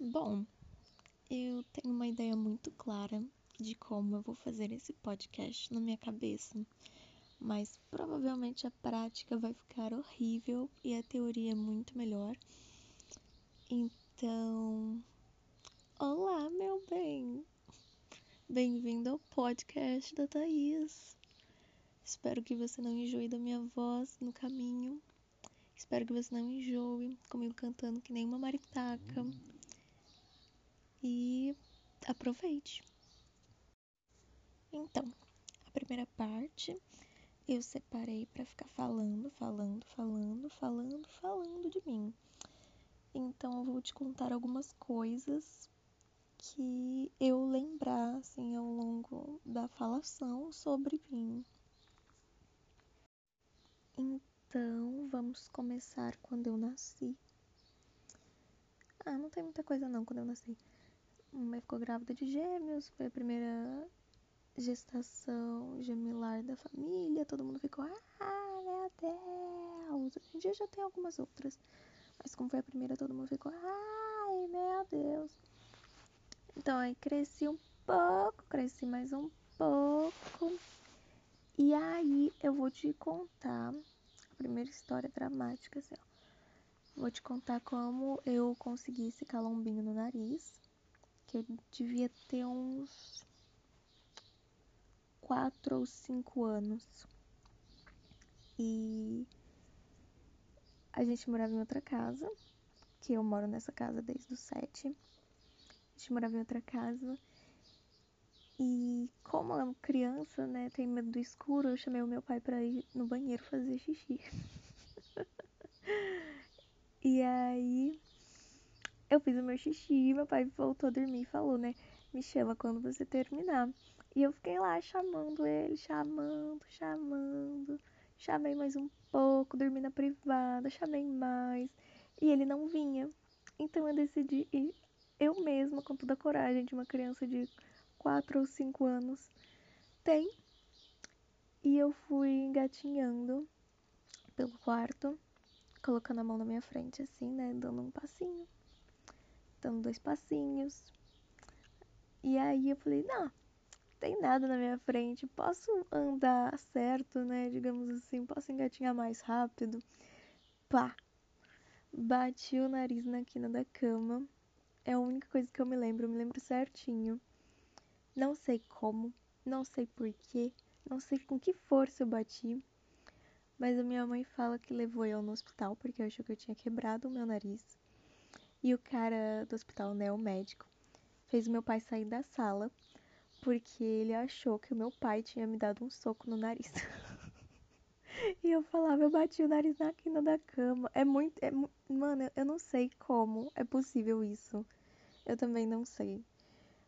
Bom, eu tenho uma ideia muito clara de como eu vou fazer esse podcast na minha cabeça, mas provavelmente a prática vai ficar horrível e a teoria é muito melhor. Então, olá, meu bem! Bem-vindo ao podcast da Thaís. Espero que você não enjoe da minha voz no caminho. Espero que você não enjoe comigo cantando que nem uma maritaca e aproveite. Então, a primeira parte eu separei para ficar falando, falando, falando, falando, falando de mim. Então, eu vou te contar algumas coisas que eu lembrar assim ao longo da falação sobre mim. Então, vamos começar quando eu nasci. Ah, não tem muita coisa não quando eu nasci mãe ficou grávida de gêmeos, foi a primeira gestação gemelar da família, todo mundo ficou, ah, meu Deus. Hoje em dia já tem algumas outras, mas como foi a primeira, todo mundo ficou, ai, meu Deus. Então aí cresci um pouco, cresci mais um pouco. E aí eu vou te contar a primeira história dramática, assim, ó. Vou te contar como eu consegui esse calombinho no nariz que eu devia ter uns quatro ou cinco anos. E a gente morava em outra casa, que eu moro nessa casa desde os sete. A gente morava em outra casa. E como é criança, né, tem medo do escuro, eu chamei o meu pai para ir no banheiro fazer xixi. e aí eu fiz o meu xixi, meu pai voltou a dormir e falou, né? Me chama quando você terminar. E eu fiquei lá chamando ele, chamando, chamando. Chamei mais um pouco, dormi na privada, chamei mais. E ele não vinha. Então eu decidi ir eu mesma, com toda a coragem de uma criança de 4 ou 5 anos, tem. E eu fui engatinhando pelo quarto, colocando a mão na minha frente, assim, né? Dando um passinho dando dois passinhos. E aí eu falei, não, tem nada na minha frente, posso andar certo, né? Digamos assim, posso engatinhar mais rápido. Pá! Bati o nariz na quina da cama. É a única coisa que eu me lembro, eu me lembro certinho. Não sei como, não sei porquê, não sei com que força eu bati. Mas a minha mãe fala que levou eu no hospital porque achou que eu tinha quebrado o meu nariz. E o cara do hospital, né, o médico, fez o meu pai sair da sala porque ele achou que o meu pai tinha me dado um soco no nariz. e eu falava, eu bati o nariz na quina da cama. É muito. É, mano, eu não sei como é possível isso. Eu também não sei.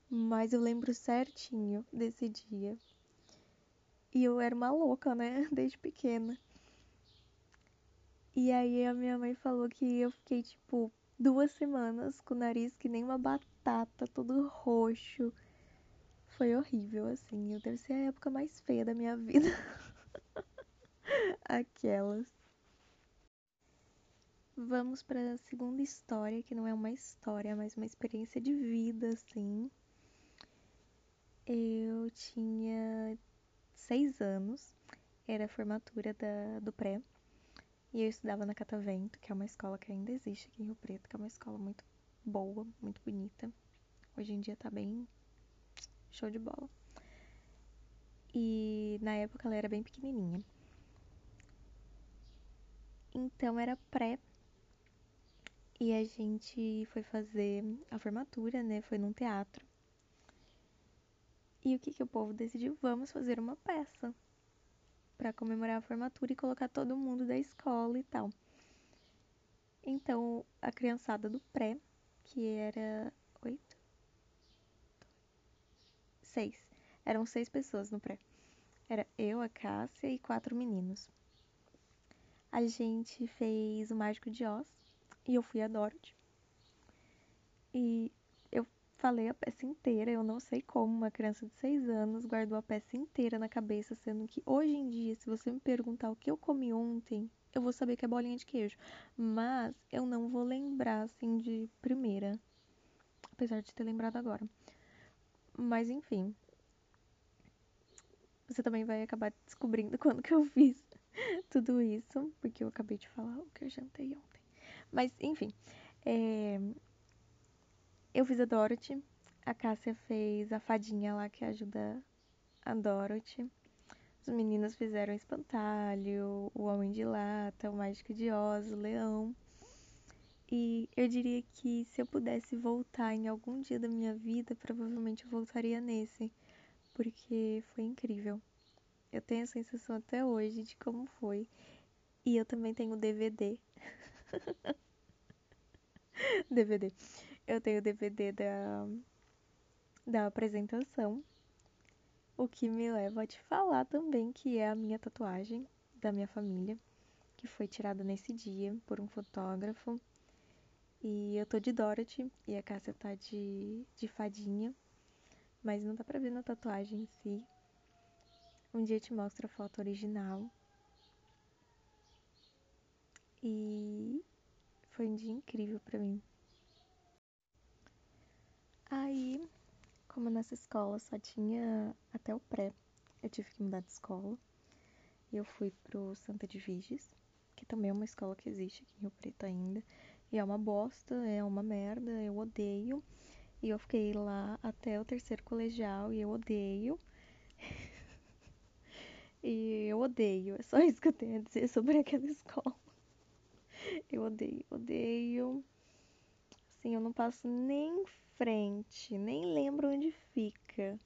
Mas eu lembro certinho desse dia. E eu era uma louca, né? Desde pequena. E aí a minha mãe falou que eu fiquei, tipo, duas semanas com o nariz que nem uma batata, todo roxo. Foi horrível, assim. Eu deve ser a época mais feia da minha vida. Aquelas. Vamos para a segunda história, que não é uma história, mas uma experiência de vida, assim. Eu tinha seis anos, era a formatura da, do pré. E eu estudava na Catavento, que é uma escola que ainda existe aqui em Rio Preto, que é uma escola muito boa, muito bonita. Hoje em dia tá bem show de bola. E na época ela era bem pequenininha. Então era pré. E a gente foi fazer a formatura, né? Foi num teatro. E o que que o povo decidiu? Vamos fazer uma peça para comemorar a formatura e colocar todo mundo da escola e tal. Então, a criançada do pré, que era oito, seis, eram seis pessoas no pré. Era eu, a Cássia e quatro meninos. A gente fez o Mágico de Oz e eu fui a Dorothy. E falei a peça inteira. Eu não sei como uma criança de 6 anos guardou a peça inteira na cabeça, sendo que hoje em dia, se você me perguntar o que eu comi ontem, eu vou saber que é bolinha de queijo. Mas eu não vou lembrar assim de primeira. apesar de ter lembrado agora. Mas enfim. Você também vai acabar descobrindo quando que eu fiz tudo isso, porque eu acabei de falar o que eu jantei ontem. Mas enfim, é... eu fiz a Dorothy, a Cássia fez a fadinha lá que ajuda a Dorothy. Os meninos fizeram o espantalho, o Homem de Lata, o Mágico de Oz, o Leão. E eu diria que se eu pudesse voltar em algum dia da minha vida, provavelmente eu voltaria nesse, porque foi incrível. Eu tenho a sensação até hoje de como foi. E eu também tenho DVD. DVD. Eu tenho DVD da, da apresentação. O que me leva a te falar também que é a minha tatuagem da minha família, que foi tirada nesse dia por um fotógrafo. E eu tô de Dorothy e a Cássia tá de, de fadinha. Mas não dá pra ver na tatuagem em si. Um dia eu te mostro a foto original. E foi um dia incrível para mim. Aí, como nessa escola só tinha até o pré, eu tive que mudar de escola. E eu fui pro Santa de Viges, que também é uma escola que existe aqui em Rio Preto ainda. E é uma bosta, é uma merda, eu odeio. E eu fiquei lá até o terceiro colegial e eu odeio. e eu odeio, é só isso que eu tenho a dizer sobre aquela escola. Eu odeio, odeio. Assim, eu não passo nem em frente, nem lembro onde fica.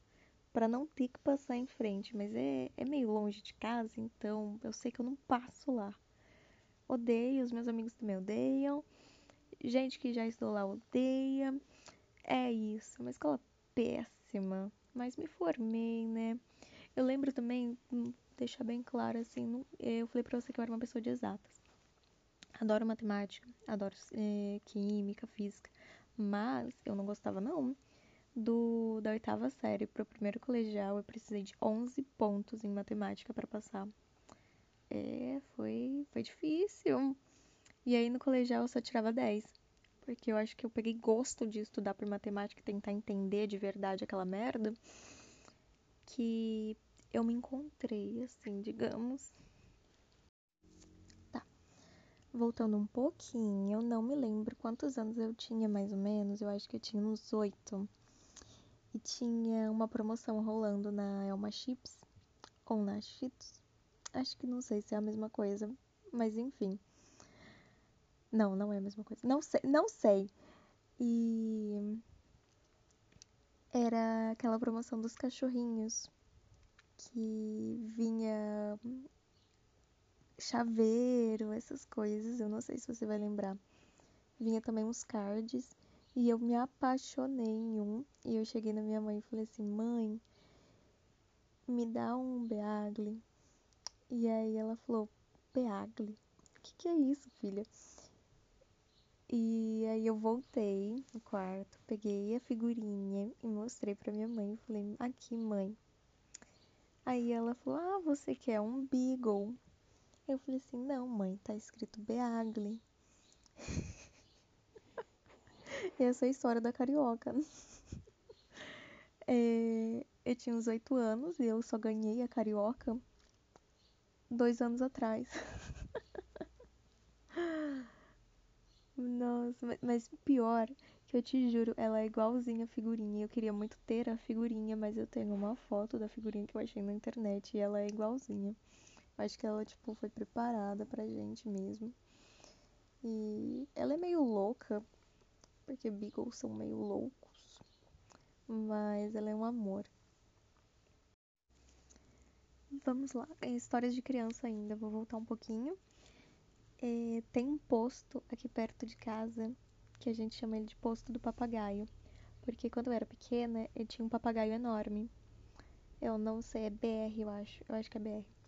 para não ter que passar em frente, mas é, é meio longe de casa, então eu sei que eu não passo lá. Odeio, os meus amigos também odeiam. Gente que já estudou lá odeia. É isso, uma escola péssima. Mas me formei, né? Eu lembro também, hum, deixar bem claro assim, eu falei pra você que eu era uma pessoa de exatas. Adoro matemática, adoro é, química, física, mas eu não gostava não. Do, da oitava série pro primeiro colegial, eu precisei de 11 pontos em matemática para passar. É, foi, foi difícil. E aí no colegial eu só tirava 10. Porque eu acho que eu peguei gosto de estudar por matemática e tentar entender de verdade aquela merda. Que eu me encontrei, assim, digamos. Voltando um pouquinho, eu não me lembro quantos anos eu tinha mais ou menos, eu acho que eu tinha uns oito. E tinha uma promoção rolando na Elma Chips ou na Cheetos. Acho que não sei se é a mesma coisa, mas enfim. Não, não é a mesma coisa. Não sei, não sei. E era aquela promoção dos cachorrinhos que vinha chaveiro, essas coisas. Eu não sei se você vai lembrar. Vinha também uns cards. E eu me apaixonei em um. E eu cheguei na minha mãe e falei assim: Mãe, me dá um Beagle. E aí ela falou: Beagle? O que, que é isso, filha? E aí eu voltei no quarto, peguei a figurinha e mostrei pra minha mãe. Falei: Aqui, mãe. Aí ela falou: Ah, você quer um Beagle? Eu falei assim, não, mãe, tá escrito Beagle. Essa é a história da carioca. É, eu tinha uns oito anos e eu só ganhei a carioca dois anos atrás. Nossa, mas pior, que eu te juro, ela é igualzinha a figurinha. Eu queria muito ter a figurinha, mas eu tenho uma foto da figurinha que eu achei na internet e ela é igualzinha. Acho que ela, tipo, foi preparada pra gente mesmo. E ela é meio louca, porque Beagles são meio loucos. Mas ela é um amor. Vamos lá, é histórias de criança ainda, vou voltar um pouquinho. É, tem um posto aqui perto de casa que a gente chama ele de posto do papagaio. Porque quando eu era pequena, eu tinha um papagaio enorme. Eu não sei, é BR, eu acho. Eu acho que é BR.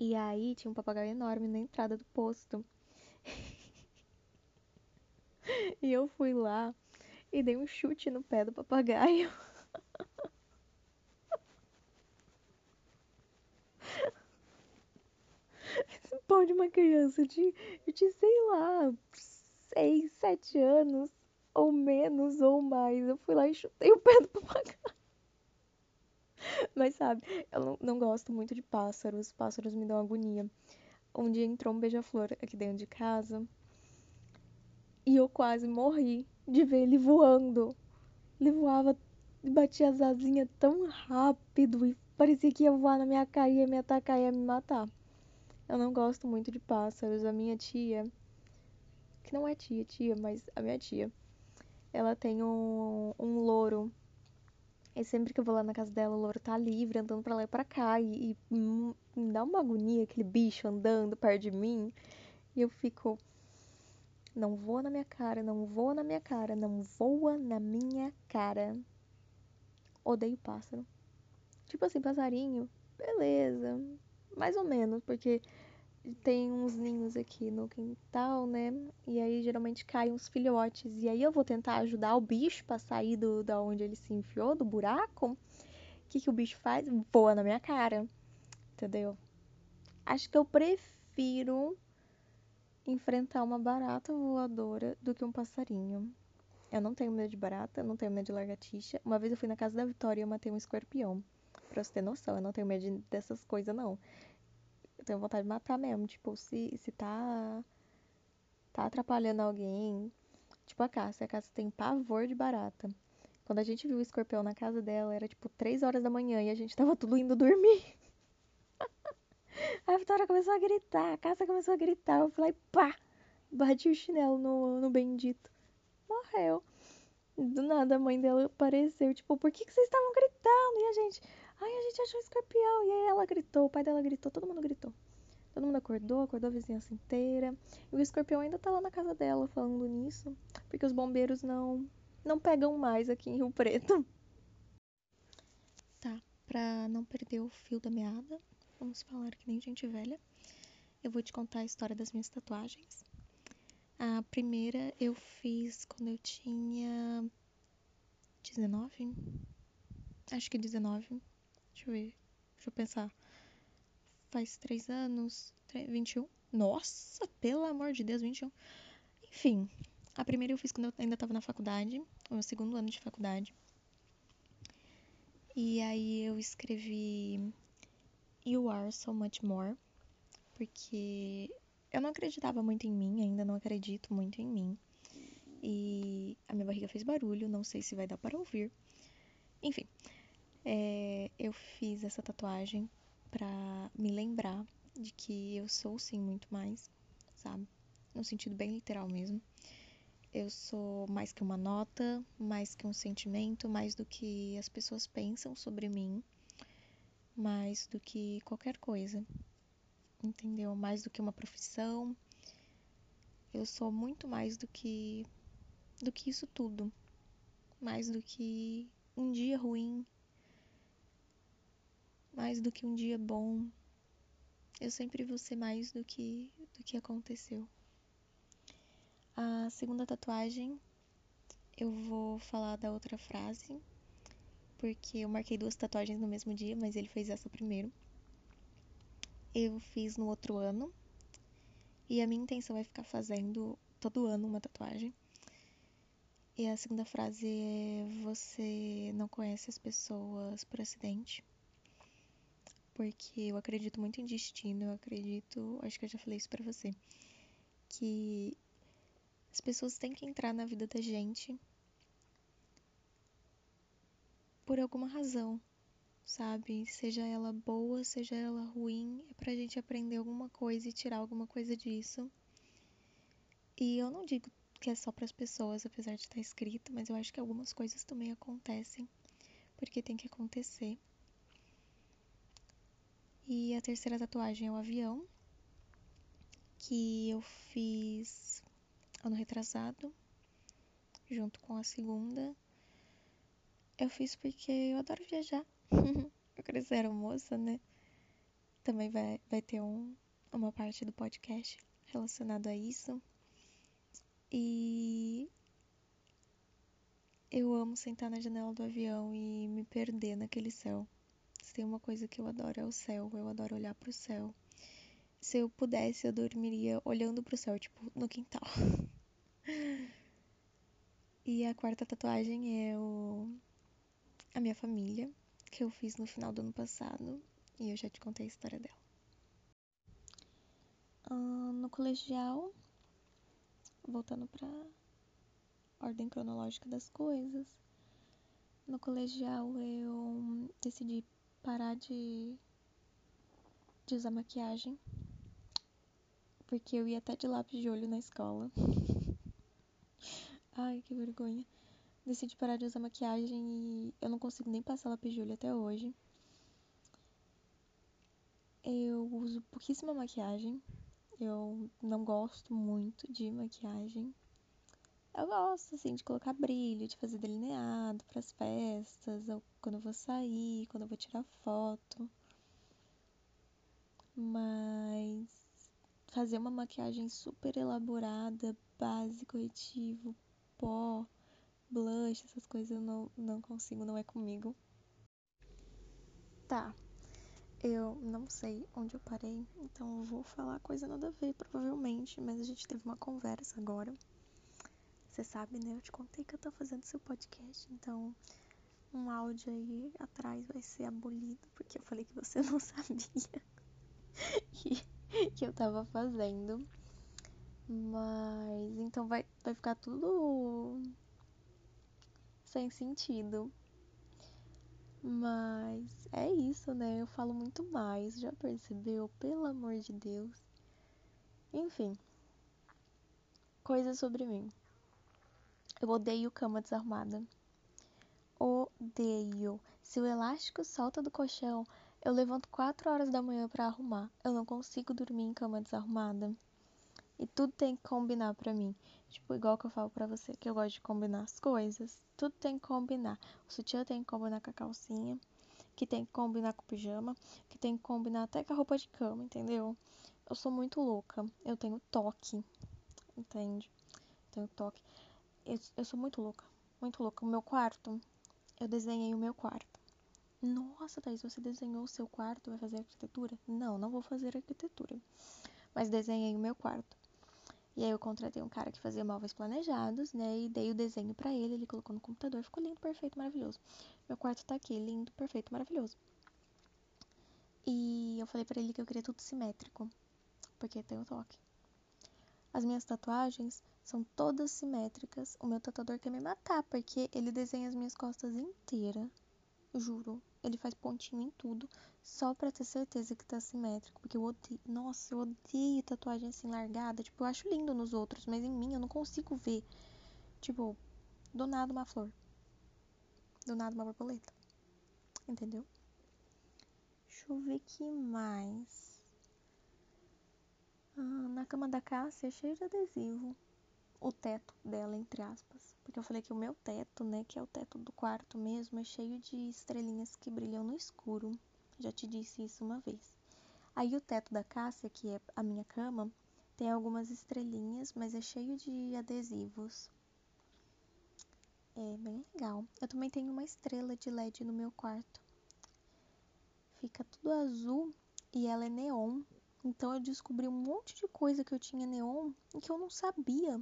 E aí tinha um papagaio enorme na entrada do posto. e eu fui lá e dei um chute no pé do papagaio. Esse pau de uma criança de, de, sei lá, seis, sete anos. ou menos, ou mais. Eu fui lá e chutei o pé do papagaio. Mas sabe, eu não, não gosto muito de pássaros. Pássaros me dão agonia. Um dia entrou um beija-flor aqui dentro de casa. E eu quase morri de ver ele voando. Ele voava e batia as asinhas tão rápido e parecia que ia voar na minha cara, ia me atacar, ia me matar. Eu não gosto muito de pássaros. A minha tia, que não é tia, tia, mas a minha tia, ela tem um, um. E sempre que eu vou lá na casa dela, o louro tá livre, andando pra lá e pra cá. E, e me dá uma agonia aquele bicho andando perto de mim. E eu fico. Não voa na minha cara, não voa na minha cara, não voa na minha cara. Odeio pássaro. Tipo assim, passarinho, beleza. Mais ou menos, porque tem uns ninhos aqui no quintal, né? E aí geralmente caem uns filhotes. E aí eu vou tentar ajudar o bicho para sair do da onde ele se enfiou, do buraco. O que, que o bicho faz? Voa na minha cara. Entendeu? Acho que eu prefiro enfrentar uma barata voadora do que um passarinho. Eu não tenho medo de barata, não tenho medo de lagartixa. Uma vez eu fui na casa da Vitória e eu matei um escorpião. Pra você ter noção, eu não tenho medo de, dessas coisas, não. Eu tenho vontade de matar mesmo. Tipo, se, se tá. tá atrapalhando alguém. Tipo a Cássia. A Cássia tem pavor de barata. Quando a gente viu o escorpião na casa dela, era tipo 3 horas da manhã e a gente tava tudo indo dormir. a Vitória começou a gritar, a Cássia começou a gritar. Eu falei, pá! Bati o chinelo no, no bendito. Morreu. Do nada a mãe dela apareceu, tipo, por que, que vocês estavam gritando? E a gente, ai, a gente achou um escorpião. E aí ela gritou, o pai dela gritou, todo mundo gritou. Todo mundo acordou, acordou a vizinhança inteira. E o escorpião ainda tá lá na casa dela falando nisso, porque os bombeiros não não pegam mais aqui em Rio Preto. Tá, pra não perder o fio da meada, vamos falar que nem gente velha. Eu vou te contar a história das minhas tatuagens. A primeira eu fiz quando eu tinha 19? Acho que 19. Deixa eu ver. Deixa eu pensar. Faz 3 anos. 21? Nossa, pelo amor de Deus, 21. Enfim, a primeira eu fiz quando eu ainda estava na faculdade, o meu segundo ano de faculdade. E aí eu escrevi You Are So Much More, porque eu não acreditava muito em mim, ainda não acredito muito em mim. E a minha barriga fez barulho, não sei se vai dar para ouvir. Enfim, é, eu fiz essa tatuagem pra me lembrar de que eu sou sim muito mais, sabe? No sentido bem literal mesmo. Eu sou mais que uma nota, mais que um sentimento, mais do que as pessoas pensam sobre mim, mais do que qualquer coisa entendeu? Mais do que uma profissão. Eu sou muito mais do que do que isso tudo. Mais do que um dia ruim. Mais do que um dia bom. Eu sempre vou ser mais do que do que aconteceu. A segunda tatuagem eu vou falar da outra frase, porque eu marquei duas tatuagens no mesmo dia, mas ele fez essa primeiro eu fiz no outro ano. E a minha intenção é ficar fazendo todo ano uma tatuagem. E a segunda frase é: Você não conhece as pessoas por acidente. Porque eu acredito muito em destino, eu acredito, acho que eu já falei isso pra você, que as pessoas têm que entrar na vida da gente por alguma razão sabe? Seja ela boa, seja ela ruim, é pra gente aprender alguma coisa e tirar alguma coisa disso. E eu não digo que é só para as pessoas, apesar de estar escrito, mas eu acho que algumas coisas também acontecem porque tem que acontecer. E a terceira tatuagem é o avião, que eu fiz ano retrasado, junto com a segunda. Eu fiz porque eu adoro viajar. eu crescer moça, né? Também vai, vai ter um, uma parte do podcast relacionada a isso. E eu amo sentar na janela do avião e me perder naquele céu. Se tem uma coisa que eu adoro é o céu, eu adoro olhar pro céu. Se eu pudesse, eu dormiria olhando pro céu, tipo, no quintal. E a quarta tatuagem é o... a minha família, que eu fiz no final do ano passado. E eu já te contei a história dela. Uh, no colegial, voltando pra ordem cronológica das coisas. No colegial eu decidi parar de, de usar maquiagem. Porque eu ia até de lápis de olho na escola. Ai, que vergonha. Decidi parar de usar maquiagem e eu não consigo nem passar lápis de olho até hoje. Eu uso pouquíssima maquiagem. Eu não gosto muito de maquiagem. Eu gosto, assim, de colocar brilho, de fazer delineado pras festas, ou quando eu vou sair, quando eu vou tirar foto. Mas fazer uma maquiagem super elaborada, base, corretivo, pó, blush, essas coisas eu não, não consigo, não é comigo. Tá, eu não sei onde eu parei, então vou falar coisa nada a ver, provavelmente, mas a gente teve uma conversa agora. Você sabe, né? Eu te contei que eu tô fazendo seu podcast, então um áudio aí atrás vai ser abolido, porque eu falei que você não sabia que, eu tava fazendo. Mas então vai, vai ficar tudo sem sentido. Mas é isso, né? Eu falo muito mais, já percebeu? Pelo amor de Deus. Enfim, coisas sobre mim. Eu odeio cama desarrumada. Odeio. Se o elástico solta do colchão, eu levanto 4 horas da manhã para arrumar. Eu não consigo dormir em cama desarrumada. E tudo tem que combinar para mim. Tipo, igual que eu falo pra você, que eu gosto de combinar as coisas. Tudo tem que combinar. O sutiã tem que combinar com a calcinha, que tem que combinar com o pijama, que tem que combinar até com a roupa de cama, entendeu? Eu sou muito louca. Eu tenho toque, entende? Tenho toque. Eu, eu sou muito louca, muito louca. O meu quarto, eu desenhei o meu quarto. Nossa, Thaís, você desenhou o seu quarto, vai fazer arquitetura? Não, não vou fazer arquitetura. Mas desenhei o meu quarto. E aí eu contratei um cara que fazia móveis planejados, né? E dei o desenho para ele, ele colocou no computador, ficou lindo, perfeito, maravilhoso. Meu quarto tá aqui, lindo, perfeito, maravilhoso. E eu falei para ele que eu queria tudo simétrico, porque tem o toque. As minhas tatuagens são todas simétricas. O meu tatuador quer me matar, porque ele desenha as minhas costas inteiras. Juro. Ele faz pontinho em tudo, só pra ter certeza que tá simétrico. Porque eu odeio. Nossa, eu odeio tatuagem assim largada. Tipo, eu acho lindo nos outros, mas em mim eu não consigo ver. Tipo, do nada uma flor. Do nada uma borboleta. Entendeu? Deixa eu ver que mais. Ah, na cama da Cássia é cheio de adesivo. O teto dela, entre aspas. Porque eu falei que o meu teto, né, que é o teto do quarto mesmo, é cheio de estrelinhas que brilham no escuro. Já te disse isso uma vez. Aí o teto da Cássia, que é a minha cama, tem algumas estrelinhas, mas é cheio de adesivos. É bem legal. Eu também tenho uma estrela de LED no meu quarto. Fica tudo azul e ela é neon. Então eu descobri um monte de coisa que eu tinha neon e que eu não sabia.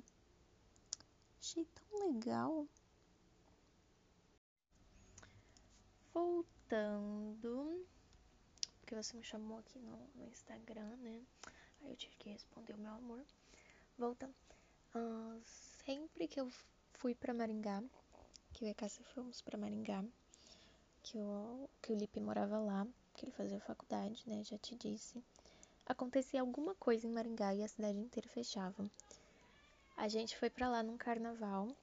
Achei tão legal. Voltando, porque você me chamou aqui no, no Instagram, né? Aí eu tive que responder o meu amor. Voltando. Uh, sempre que eu fui para Maringá, que eu e a Cássia fomos para Maringá, que, eu, que o Lipe morava lá, que ele fazia faculdade, né? Já te disse acontecia alguma coisa em Maringá e a cidade inteira fechava. A gente foi para lá num carnaval,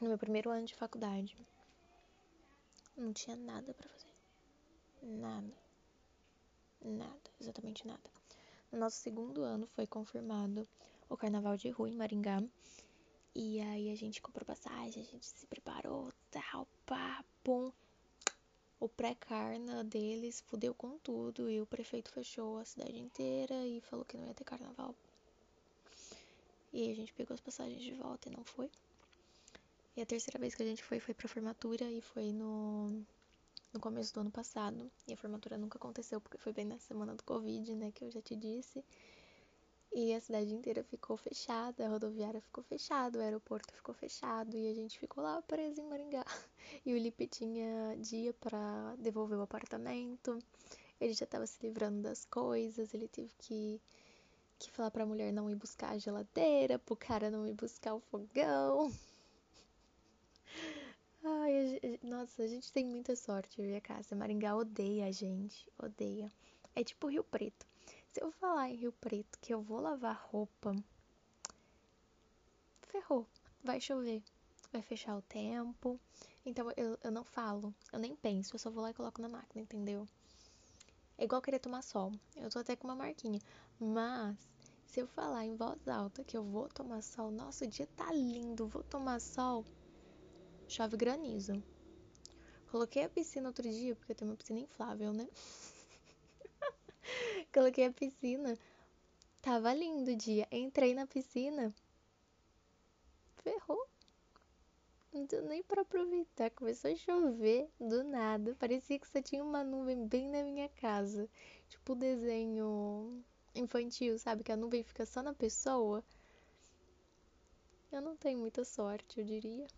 no meu primeiro ano de faculdade. Não tinha nada para fazer. Nada. Nada, exatamente nada. No nosso segundo ano foi confirmado o carnaval de rua em Maringá. E aí a gente comprou passagem, a gente se preparou, tal, pá, pum o pré-carna deles fudeu com tudo e o prefeito fechou a cidade inteira e falou que não ia ter carnaval. E a gente pegou as passagens de volta e não foi. E a terceira vez que a gente foi foi pra formatura e foi no, no começo do ano passado. E a formatura nunca aconteceu porque foi bem na semana do Covid, né, que eu já te disse. E a cidade inteira ficou fechada, a rodoviária ficou fechada, o aeroporto ficou fechado e a gente ficou lá preso em Maringá. E o Lipe tinha dia para devolver o apartamento. Ele já estava se livrando das coisas, ele teve que que falar pra mulher não ir buscar a geladeira, pro cara não ir buscar o fogão. Ai, a, nossa, a gente tem muita sorte, a casa. Maringá odeia a gente, odeia. É tipo Rio Preto. Se eu falar em Rio Preto que eu vou lavar roupa, ferrou. Vai chover, vai fechar o tempo. Então eu, eu não falo, eu nem penso, eu só vou lá e coloco na máquina, entendeu? É igual querer tomar sol. Eu tô até com uma marquinha. Mas, se eu falar em voz alta que eu vou tomar sol, nossa, o dia tá lindo, vou tomar sol, chove granizo. Coloquei a piscina outro dia, porque eu tenho uma piscina inflável, né? Coloquei a piscina. Tava lindo o dia. Entrei na piscina. Ferrou. Não deu nem pra aproveitar. Começou a chover do nada. Parecia que só tinha uma nuvem bem na minha casa. Tipo desenho infantil, sabe? Que a nuvem fica só na pessoa. Eu não tenho muita sorte, eu diria.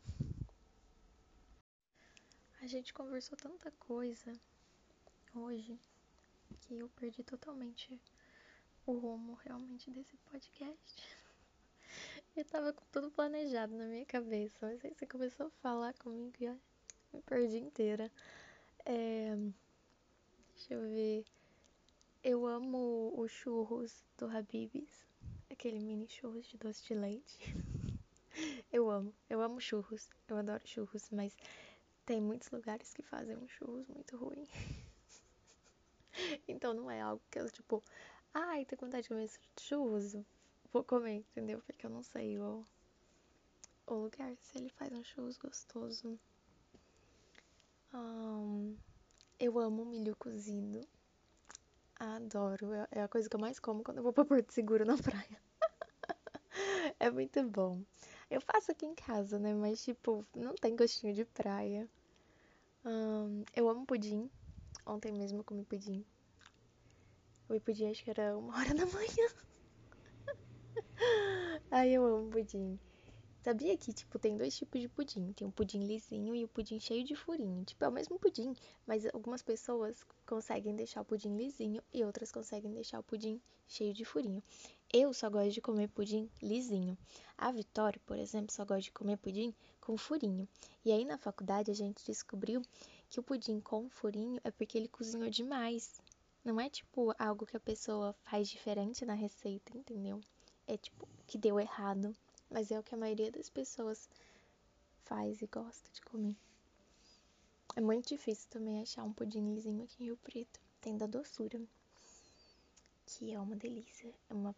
A gente conversou tanta coisa hoje que eu perdi totalmente o rumo realmente desse podcast. Eu tava com tudo planejado na minha cabeça, mas aí você começou a falar comigo e eu me perdi inteira. É... Deixa eu ver. Eu amo os churros do Habib's, aquele mini churros de doce de leite. eu amo, eu amo churros, eu adoro churros, mas tem muitos lugares que fazem um churros muito ruim. então não é algo que eu, tipo, ai, tô com vontade de comer churros, vou comer, entendeu? Porque eu não sei o, o lugar, se ele faz um churros gostoso. Um, eu amo milho cozido. Adoro. É, é a coisa que eu mais como quando eu vou pra Porto Seguro na praia. é muito bom. Eu faço aqui em casa, né? Mas, tipo, não tem gostinho de praia. Um, eu amo pudim. Ontem mesmo eu comi pudim. O pudim acho que era uma hora da manhã. Ai, eu amo pudim. Sabia que, tipo, tem dois tipos de pudim. Tem o pudim lisinho e o pudim cheio de furinho. Tipo, é o mesmo pudim, mas algumas pessoas conseguem deixar o pudim lisinho e outras conseguem deixar o pudim cheio de furinho. Eu só gosto de comer pudim lisinho. A Vitória, por exemplo, só gosta de comer pudim com furinho. E aí na faculdade a gente descobriu que o pudim com furinho é porque ele cozinhou demais. Não é tipo algo que a pessoa faz diferente na receita, entendeu? É tipo que deu errado, mas é o que a maioria das pessoas faz e gosta de comer. É muito difícil também achar um pudim lisinho aqui em Rio Preto. Tem da doçura, que é uma delícia. É uma,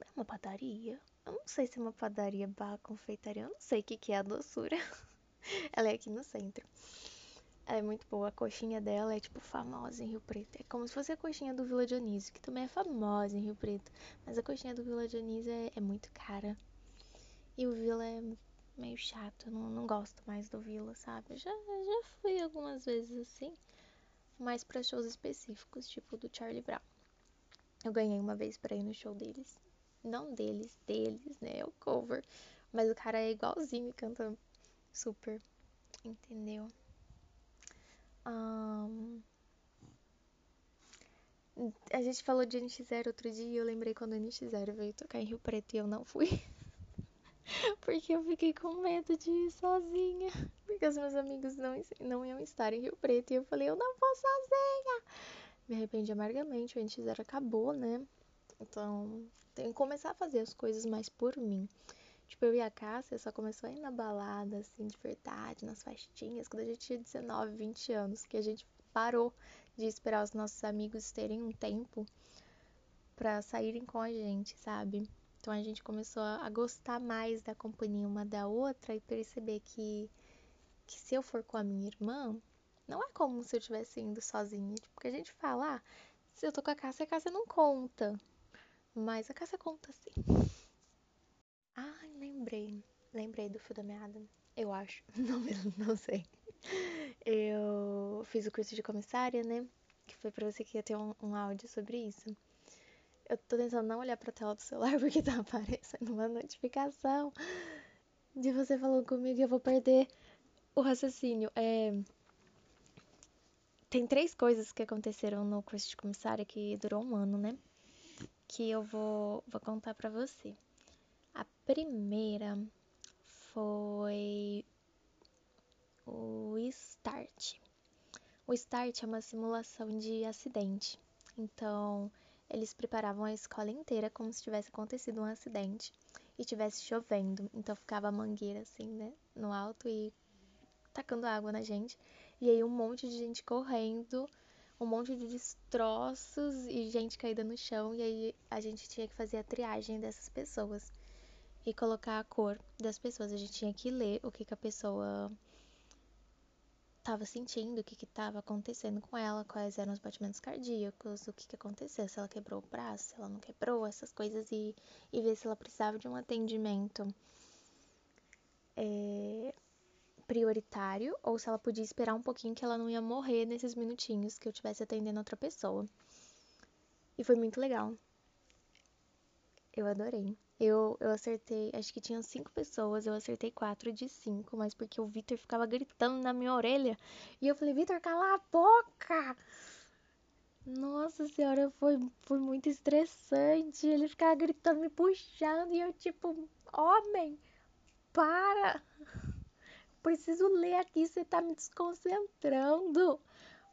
é uma padaria. Eu não sei se é uma padaria barra confeitaria. Eu não sei o que, que é a doçura. Ela é aqui no centro. Ela é muito boa. A coxinha dela é, tipo, famosa em Rio Preto. É como se fosse a coxinha do Vila Dionísio, que também é famosa em Rio Preto. Mas a coxinha do Vila Dionísio é, é muito cara. E o Vila é meio chato. Eu não, não gosto mais do Vila, sabe? Já, já fui algumas vezes assim. Mas pra shows específicos, tipo do Charlie Brown. Eu ganhei uma vez pra ir no show deles. Não deles, deles, né? O cover. Mas o cara é igualzinho e canta super. Entendeu? Um... A gente falou de NX0 outro dia e eu lembrei quando o NX0 veio tocar em Rio Preto e eu não fui. Porque eu fiquei com medo de ir sozinha. Porque os meus amigos não, não iam estar em Rio Preto. E eu falei, eu não vou sozinha. Me arrependi amargamente. O NX0 acabou, né? Então, tenho que começar a fazer as coisas mais por mim. Tipo, eu e a Cássia só começou a ir na balada, assim, de verdade, nas festinhas, quando a gente tinha 19, 20 anos, que a gente parou de esperar os nossos amigos terem um tempo para saírem com a gente, sabe? Então a gente começou a gostar mais da companhia uma da outra e perceber que, que se eu for com a minha irmã, não é como se eu estivesse indo sozinha. Tipo, porque a gente fala, ah, se eu tô com a Cássia, a Cássia não conta. Mas a Cássia conta sim. Lembrei. Lembrei do fio da meada. Eu acho. Não, não sei. Eu fiz o curso de comissária, né? Que foi pra você que ia ter um, um áudio sobre isso. Eu tô tentando não olhar pra tela do celular porque tá aparecendo uma notificação de você falando comigo e eu vou perder o raciocínio. É... Tem três coisas que aconteceram no curso de comissária que durou um ano, né? Que eu vou, vou contar pra você. A primeira foi o START. O START é uma simulação de acidente. Então, eles preparavam a escola inteira como se tivesse acontecido um acidente e tivesse chovendo. Então ficava a mangueira assim, né, no alto e tacando água na gente. E aí um monte de gente correndo, um monte de destroços e gente caída no chão. E aí a gente tinha que fazer a triagem dessas pessoas e colocar a cor das pessoas. A gente tinha que ler o que, que a pessoa estava sentindo, o que estava acontecendo com ela, quais eram os batimentos cardíacos, o que, que aconteceu, se ela quebrou o braço, se ela não quebrou, essas coisas, e, e ver se ela precisava de um atendimento é, prioritário ou se ela podia esperar um pouquinho que ela não ia morrer nesses minutinhos que eu estivesse atendendo outra pessoa. E foi muito legal. Eu adorei. Eu, eu acertei, acho que tinham cinco pessoas, eu acertei quatro de cinco, mas porque o Vitor ficava gritando na minha orelha. E eu falei, Vitor, cala a boca! Nossa senhora, foi, foi muito estressante. Ele ficava gritando, me puxando, e eu, tipo, homem, para! Preciso ler aqui, você tá me desconcentrando.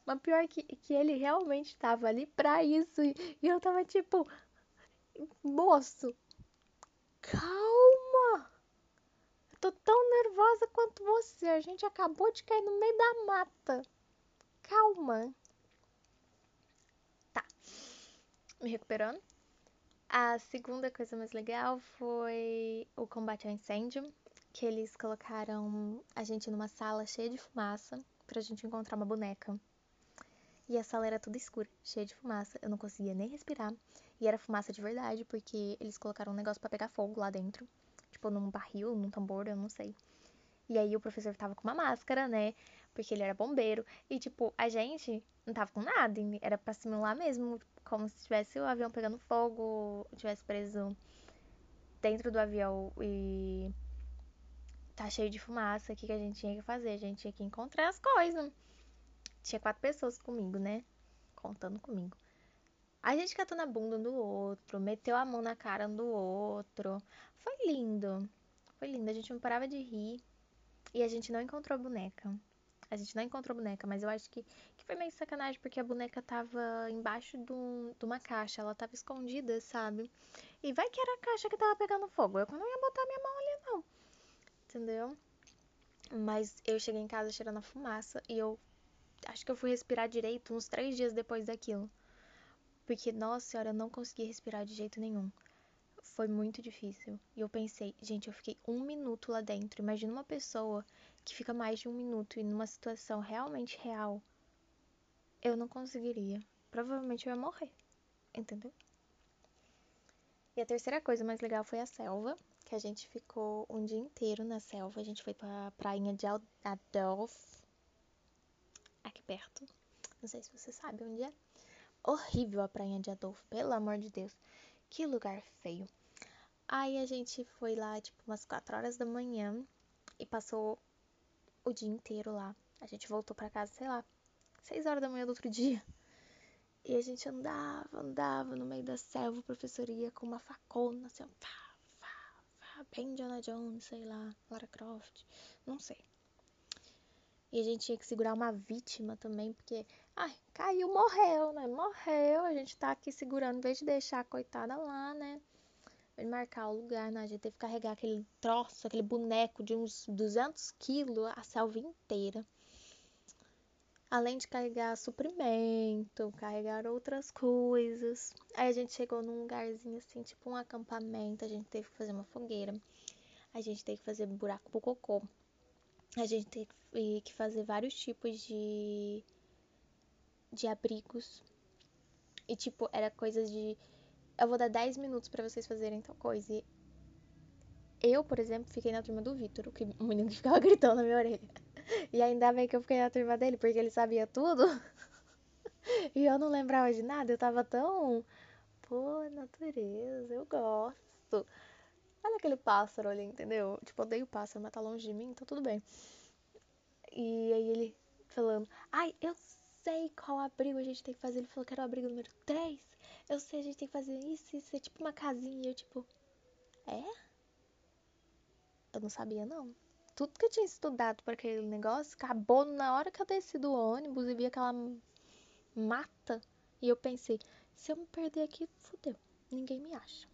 Mas pior que, que ele realmente estava ali pra isso. E, e eu tava tipo, moço, Calma! Eu tô tão nervosa quanto você. A gente acabou de cair no meio da mata. Calma. Tá. Me recuperando. A segunda coisa mais legal foi o combate ao incêndio, que eles colocaram a gente numa sala cheia de fumaça pra gente encontrar uma boneca. E a sala era toda escura, cheia de fumaça. Eu não conseguia nem respirar. E era fumaça de verdade, porque eles colocaram um negócio para pegar fogo lá dentro. Tipo, num barril, num tambor, eu não sei. E aí o professor tava com uma máscara, né? Porque ele era bombeiro. E, tipo, a gente não tava com nada. Era pra simular mesmo. Como se tivesse o avião pegando fogo, tivesse preso dentro do avião e tá cheio de fumaça. O que, que a gente tinha que fazer? A gente tinha que encontrar as coisas. Tinha quatro pessoas comigo, né? Contando comigo. A gente catou na bunda um do outro, meteu a mão na cara um do outro. Foi lindo. Foi lindo. A gente não parava de rir. E a gente não encontrou boneca. A gente não encontrou boneca, mas eu acho que, que foi meio sacanagem, porque a boneca tava embaixo do, de uma caixa. Ela tava escondida, sabe? E vai que era a caixa que tava pegando fogo. Eu não ia botar minha mão ali, não. Entendeu? Mas eu cheguei em casa cheirando a fumaça e eu acho que eu fui respirar direito uns três dias depois daquilo. Porque, nossa senhora, eu não consegui respirar de jeito nenhum. Foi muito difícil. E eu pensei, gente, eu fiquei um minuto lá dentro. Imagina uma pessoa que fica mais de um minuto e numa situação realmente real. Eu não conseguiria. Provavelmente eu ia morrer. Entendeu? E a terceira coisa mais legal foi a selva, que a gente ficou um dia inteiro na selva. A gente foi pra prainha de Adolf, perto. Não sei se você sabe onde é horrível a prainha de Adolfo, pelo amor de Deus. Que lugar feio. Aí a gente foi lá, tipo, umas 4 horas da manhã e passou o dia inteiro lá. A gente voltou para casa, sei lá, 6 horas da manhã do outro dia. E a gente andava, andava no meio da selva, a professora ia com uma facona, assim, pá, pá, pá, bem Indiana Jones, sei lá, Lara Croft, não sei. E a gente tinha que segurar uma vítima também, porque, ai, caiu, morreu, né? Morreu, a gente tá aqui segurando, em vez de deixar a coitada lá, né? Em marcar o lugar, né? A gente teve que carregar aquele troço, aquele boneco de uns 200 quilos, a selva inteira. Além de carregar suprimento, carregar outras coisas. Aí a gente chegou num lugarzinho assim, tipo um acampamento. A gente teve que fazer uma fogueira. A gente teve que fazer buraco pro cocô a gente teve que fazer vários tipos de, de abrigos. E, tipo, era coisas de. Eu vou dar 10 minutos para vocês fazerem tal coisa. E eu, por exemplo, fiquei na turma do Vitor, o menino que ficava gritando na minha orelha. E ainda bem que eu fiquei na turma dele, porque ele sabia tudo. e eu não lembrava de nada, eu tava tão pô, natureza, eu gosto. Olha aquele pássaro ali, entendeu? Tipo, odeio pássaro, mas tá longe de mim, então tudo bem. E aí ele falando, ai, eu sei qual abrigo a gente tem que fazer. Ele falou que era o abrigo número 3. Eu sei, a gente tem que fazer isso, isso é tipo uma casinha. E eu, tipo, é? Eu não sabia, não. Tudo que eu tinha estudado para aquele negócio acabou na hora que eu desci do ônibus e vi aquela mata. E eu pensei, se eu me perder aqui, fudeu. Ninguém me acha.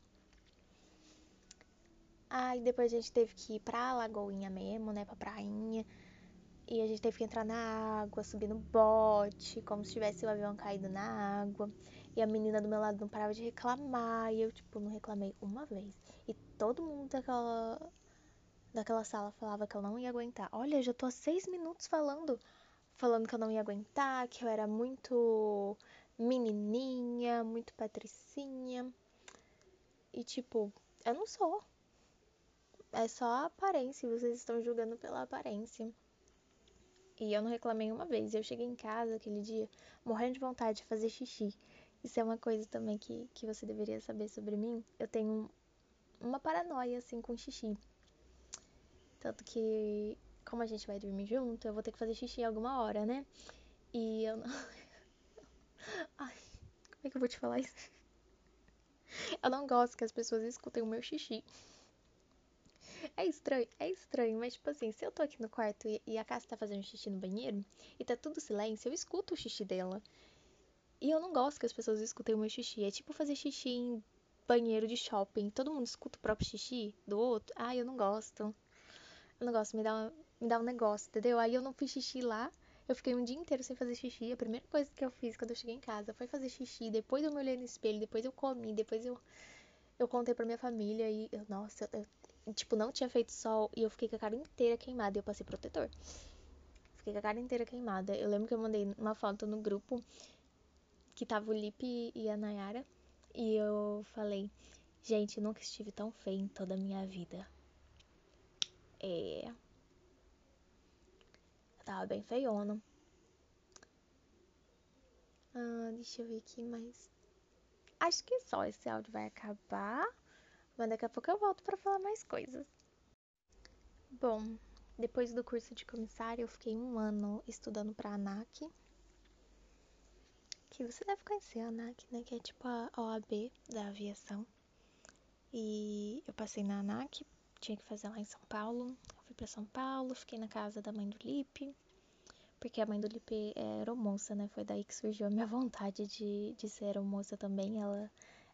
Aí depois a gente teve que ir pra Lagoinha mesmo, né? Pra prainha. E a gente teve que entrar na água, subir no bote, como se tivesse o avião caído na água. E a menina do meu lado não parava de reclamar. E eu, tipo, não reclamei uma vez. E todo mundo daquela, daquela sala falava que eu não ia aguentar. Olha, já tô há seis minutos falando. Falando que eu não ia aguentar, que eu era muito menininha, muito patricinha. E, tipo, eu não sou. É só a aparência. Vocês estão julgando pela aparência. E eu não reclamei uma vez. Eu cheguei em casa aquele dia morrendo de vontade de fazer xixi. Isso é uma coisa também que, que você deveria saber sobre mim. Eu tenho uma paranoia, assim, com xixi. Tanto que, como a gente vai dormir junto, eu vou ter que fazer xixi alguma hora, né? E eu não. Ai, como é que eu vou te falar isso? Eu não gosto que as pessoas escutem o meu xixi. É estranho, é estranho, mas tipo assim, se eu tô aqui no quarto e, e a Cassia tá fazendo xixi no banheiro e tá tudo silêncio, eu escuto o xixi dela. E eu não gosto que as pessoas escutem o meu xixi. É tipo fazer xixi em banheiro de shopping. Todo mundo escuta o próprio xixi do outro. Ai, eu não gosto. Eu não gosto, me dá, me dá um negócio, entendeu? Aí eu não fiz xixi lá. Eu fiquei um dia inteiro sem fazer xixi. A primeira coisa que eu fiz quando eu cheguei em casa foi fazer xixi. Depois eu me olhei no espelho, depois eu comi, depois eu, eu contei pra minha família. E, eu, nossa, eu, tipo, não tinha feito sol e eu fiquei com a cara inteira queimada e eu passei protetor. Fiquei com a cara inteira queimada. Eu lembro que eu mandei uma foto no grupo que tava o Lipe e a Nayara e eu falei, gente, nunca estive tão feia em toda a minha vida. É. Eu tava bem feiona. Ah, deixa eu ver aqui mais. Acho que só esse áudio vai acabar. Mas daqui a pouco eu volto para falar mais coisas. Bom, depois do curso de comissário, eu fiquei um ano estudando para ANAC. Que você deve conhecer a ANAC, né? Que é tipo a OAB da aviação. E eu passei na ANAC, tinha que fazer lá em São Paulo. Eu fui para São Paulo, fiquei na casa da mãe do Lipe, porque a mãe do Lipe é aeromoça, né? Foi daí que surgiu a minha vontade de, de ser aeromoça também. Ela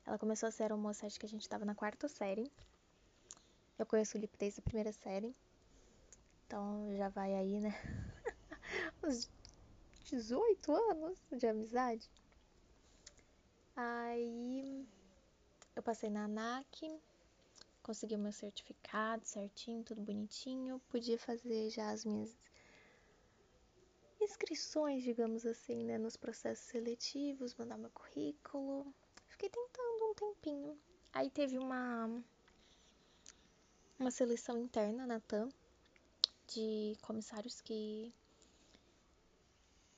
ela começou a ser aeromoça, acho que a gente tava na quarta série. Eu conheço o Lip desde a primeira série. Então já vai aí, né? Uns 18 anos de amizade. Aí eu passei na ANAC, consegui o meu certificado certinho, tudo bonitinho. Podia fazer já as minhas inscrições, digamos assim, né, nos processos seletivos, mandar meu currículo. Fiquei tentando tempinho. Aí teve uma uma seleção interna na TAM de comissários que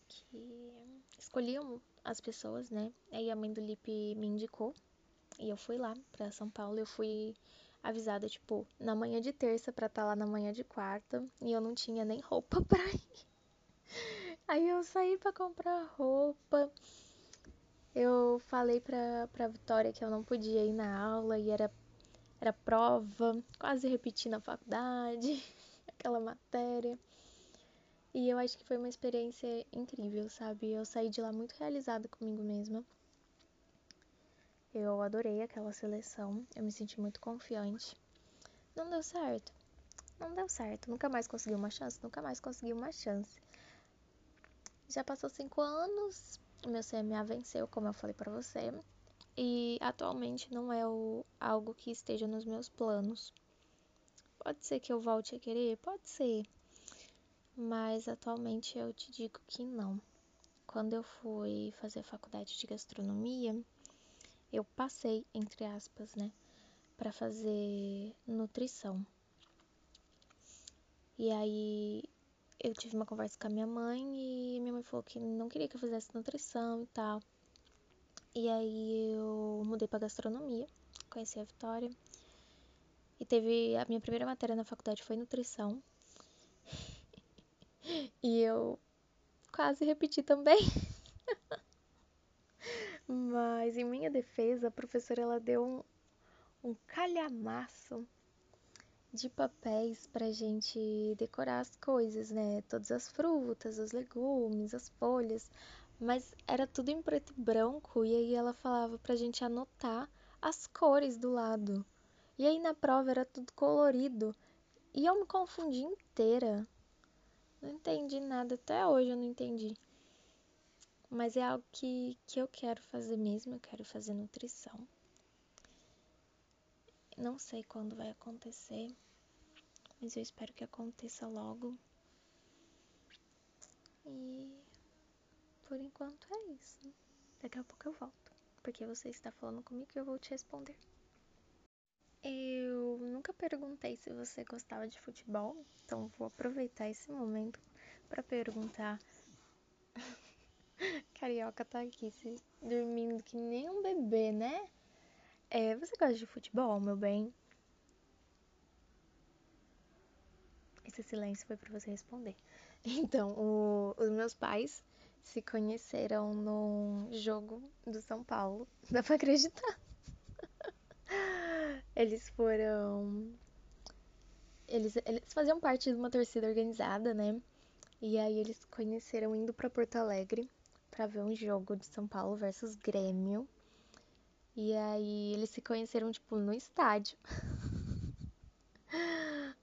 que escolhiam as pessoas, né? Aí a mãe do Lipe me indicou e eu fui lá para São Paulo. Eu fui avisada tipo na manhã de terça para estar tá lá na manhã de quarta e eu não tinha nem roupa para ir. Aí eu saí para comprar roupa eu falei pra, pra Vitória que eu não podia ir na aula e era, era prova, quase repeti na faculdade, aquela matéria. E eu acho que foi uma experiência incrível, sabe? Eu saí de lá muito realizada comigo mesma. Eu adorei aquela seleção, eu me senti muito confiante. Não deu certo. Não deu certo. Nunca mais consegui uma chance, nunca mais consegui uma chance. Já passou cinco anos, meu CMA venceu, como eu falei para você, e atualmente não é o, algo que esteja nos meus planos. Pode ser que eu volte a querer, pode ser, mas atualmente eu te digo que não. Quando eu fui fazer faculdade de gastronomia, eu passei, entre aspas, né, para fazer nutrição. E aí eu tive uma conversa com a minha mãe e minha mãe falou que não queria que eu fizesse nutrição e tal. E aí eu mudei pra gastronomia, conheci a Vitória. E teve a minha primeira matéria na faculdade foi nutrição. e eu quase repeti também. Mas em minha defesa, a professora ela deu um, um calhamaço de papéis pra gente decorar as coisas, né? Todas as frutas, os legumes, as folhas. Mas era tudo em preto e branco e aí ela falava pra gente anotar as cores do lado. E aí na prova era tudo colorido. E eu me confundi inteira. Não entendi nada, até hoje eu não entendi. Mas é algo que, que eu quero fazer mesmo, eu quero fazer nutrição. Não sei quando vai acontecer, mas eu espero que aconteça logo. E por enquanto é isso. Daqui a pouco eu volto, porque você está falando comigo e eu vou te responder. Eu nunca perguntei se você gostava de futebol, então vou aproveitar esse momento para perguntar. Carioca tá aqui se dormindo que nem um bebê, né? É, você gosta de futebol, meu bem? Esse silêncio foi para você responder. Então, o, os meus pais se conheceram num jogo do São Paulo. Dá pra acreditar? Eles foram. Eles, eles faziam parte de uma torcida organizada, né? E aí eles conheceram indo para Porto Alegre para ver um jogo de São Paulo versus Grêmio. E aí eles se conheceram tipo no estádio.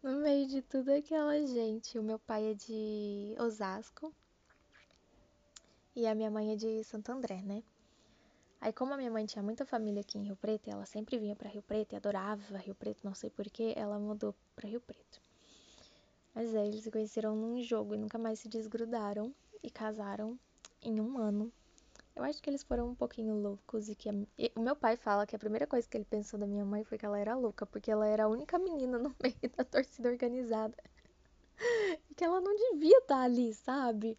No meio de tudo aquela gente. O meu pai é de Osasco e a minha mãe é de Santo André, né? Aí, como a minha mãe tinha muita família aqui em Rio Preto, e ela sempre vinha para Rio Preto e adorava Rio Preto, não sei porquê, ela mudou para Rio Preto. Mas aí eles se conheceram num jogo e nunca mais se desgrudaram e casaram em um ano. Eu acho que eles foram um pouquinho loucos e que a... e o meu pai fala que a primeira coisa que ele pensou da minha mãe foi que ela era louca, porque ela era a única menina no meio da torcida organizada. e que ela não devia estar ali, sabe?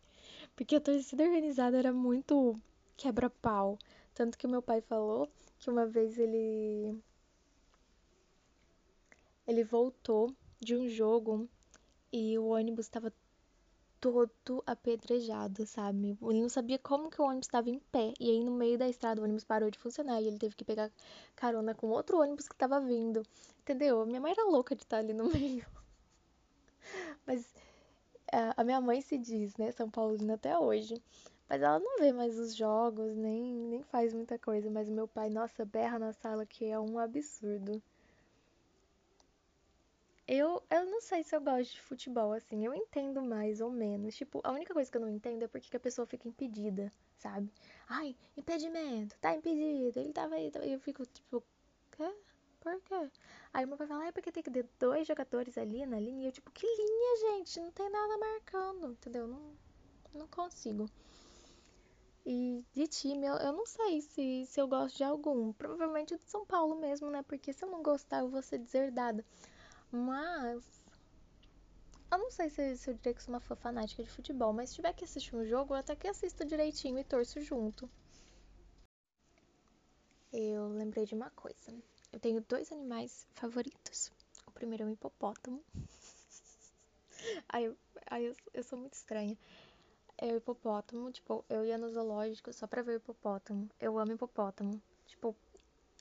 Porque a torcida organizada era muito quebra-pau. Tanto que o meu pai falou que uma vez ele. Ele voltou de um jogo e o ônibus estava todo apedrejado, sabe? Ele não sabia como que o ônibus estava em pé. E aí, no meio da estrada, o ônibus parou de funcionar e ele teve que pegar carona com outro ônibus que estava vindo. Entendeu? Minha mãe era louca de estar ali no meio. Mas a minha mãe se diz, né? São Paulina até hoje. Mas ela não vê mais os jogos, nem, nem faz muita coisa. Mas o meu pai, nossa, berra na sala que é um absurdo. Eu, eu não sei se eu gosto de futebol, assim. Eu entendo mais ou menos. Tipo, a única coisa que eu não entendo é porque que a pessoa fica impedida, sabe? Ai, impedimento, tá impedido. Ele tava aí, tava. Eu fico, tipo, quê? Por quê? Aí meu pai fala, é porque tem que ter dois jogadores ali na linha. E eu, tipo, que linha, gente? Não tem nada marcando, entendeu? Não, não consigo. E de time, eu, eu não sei se, se eu gosto de algum. Provavelmente de São Paulo mesmo, né? Porque se eu não gostar, eu vou ser deserdada. Mas. Eu não sei se, se eu diria que sou uma fã fanática de futebol, mas se tiver que assistir um jogo, eu até que assisto direitinho e torço junto. Eu lembrei de uma coisa. Eu tenho dois animais favoritos. O primeiro é um hipopótamo. aí, aí eu, eu sou muito estranha é o hipopótamo. Tipo, eu ia no zoológico só pra ver o hipopótamo. Eu amo hipopótamo. Tipo,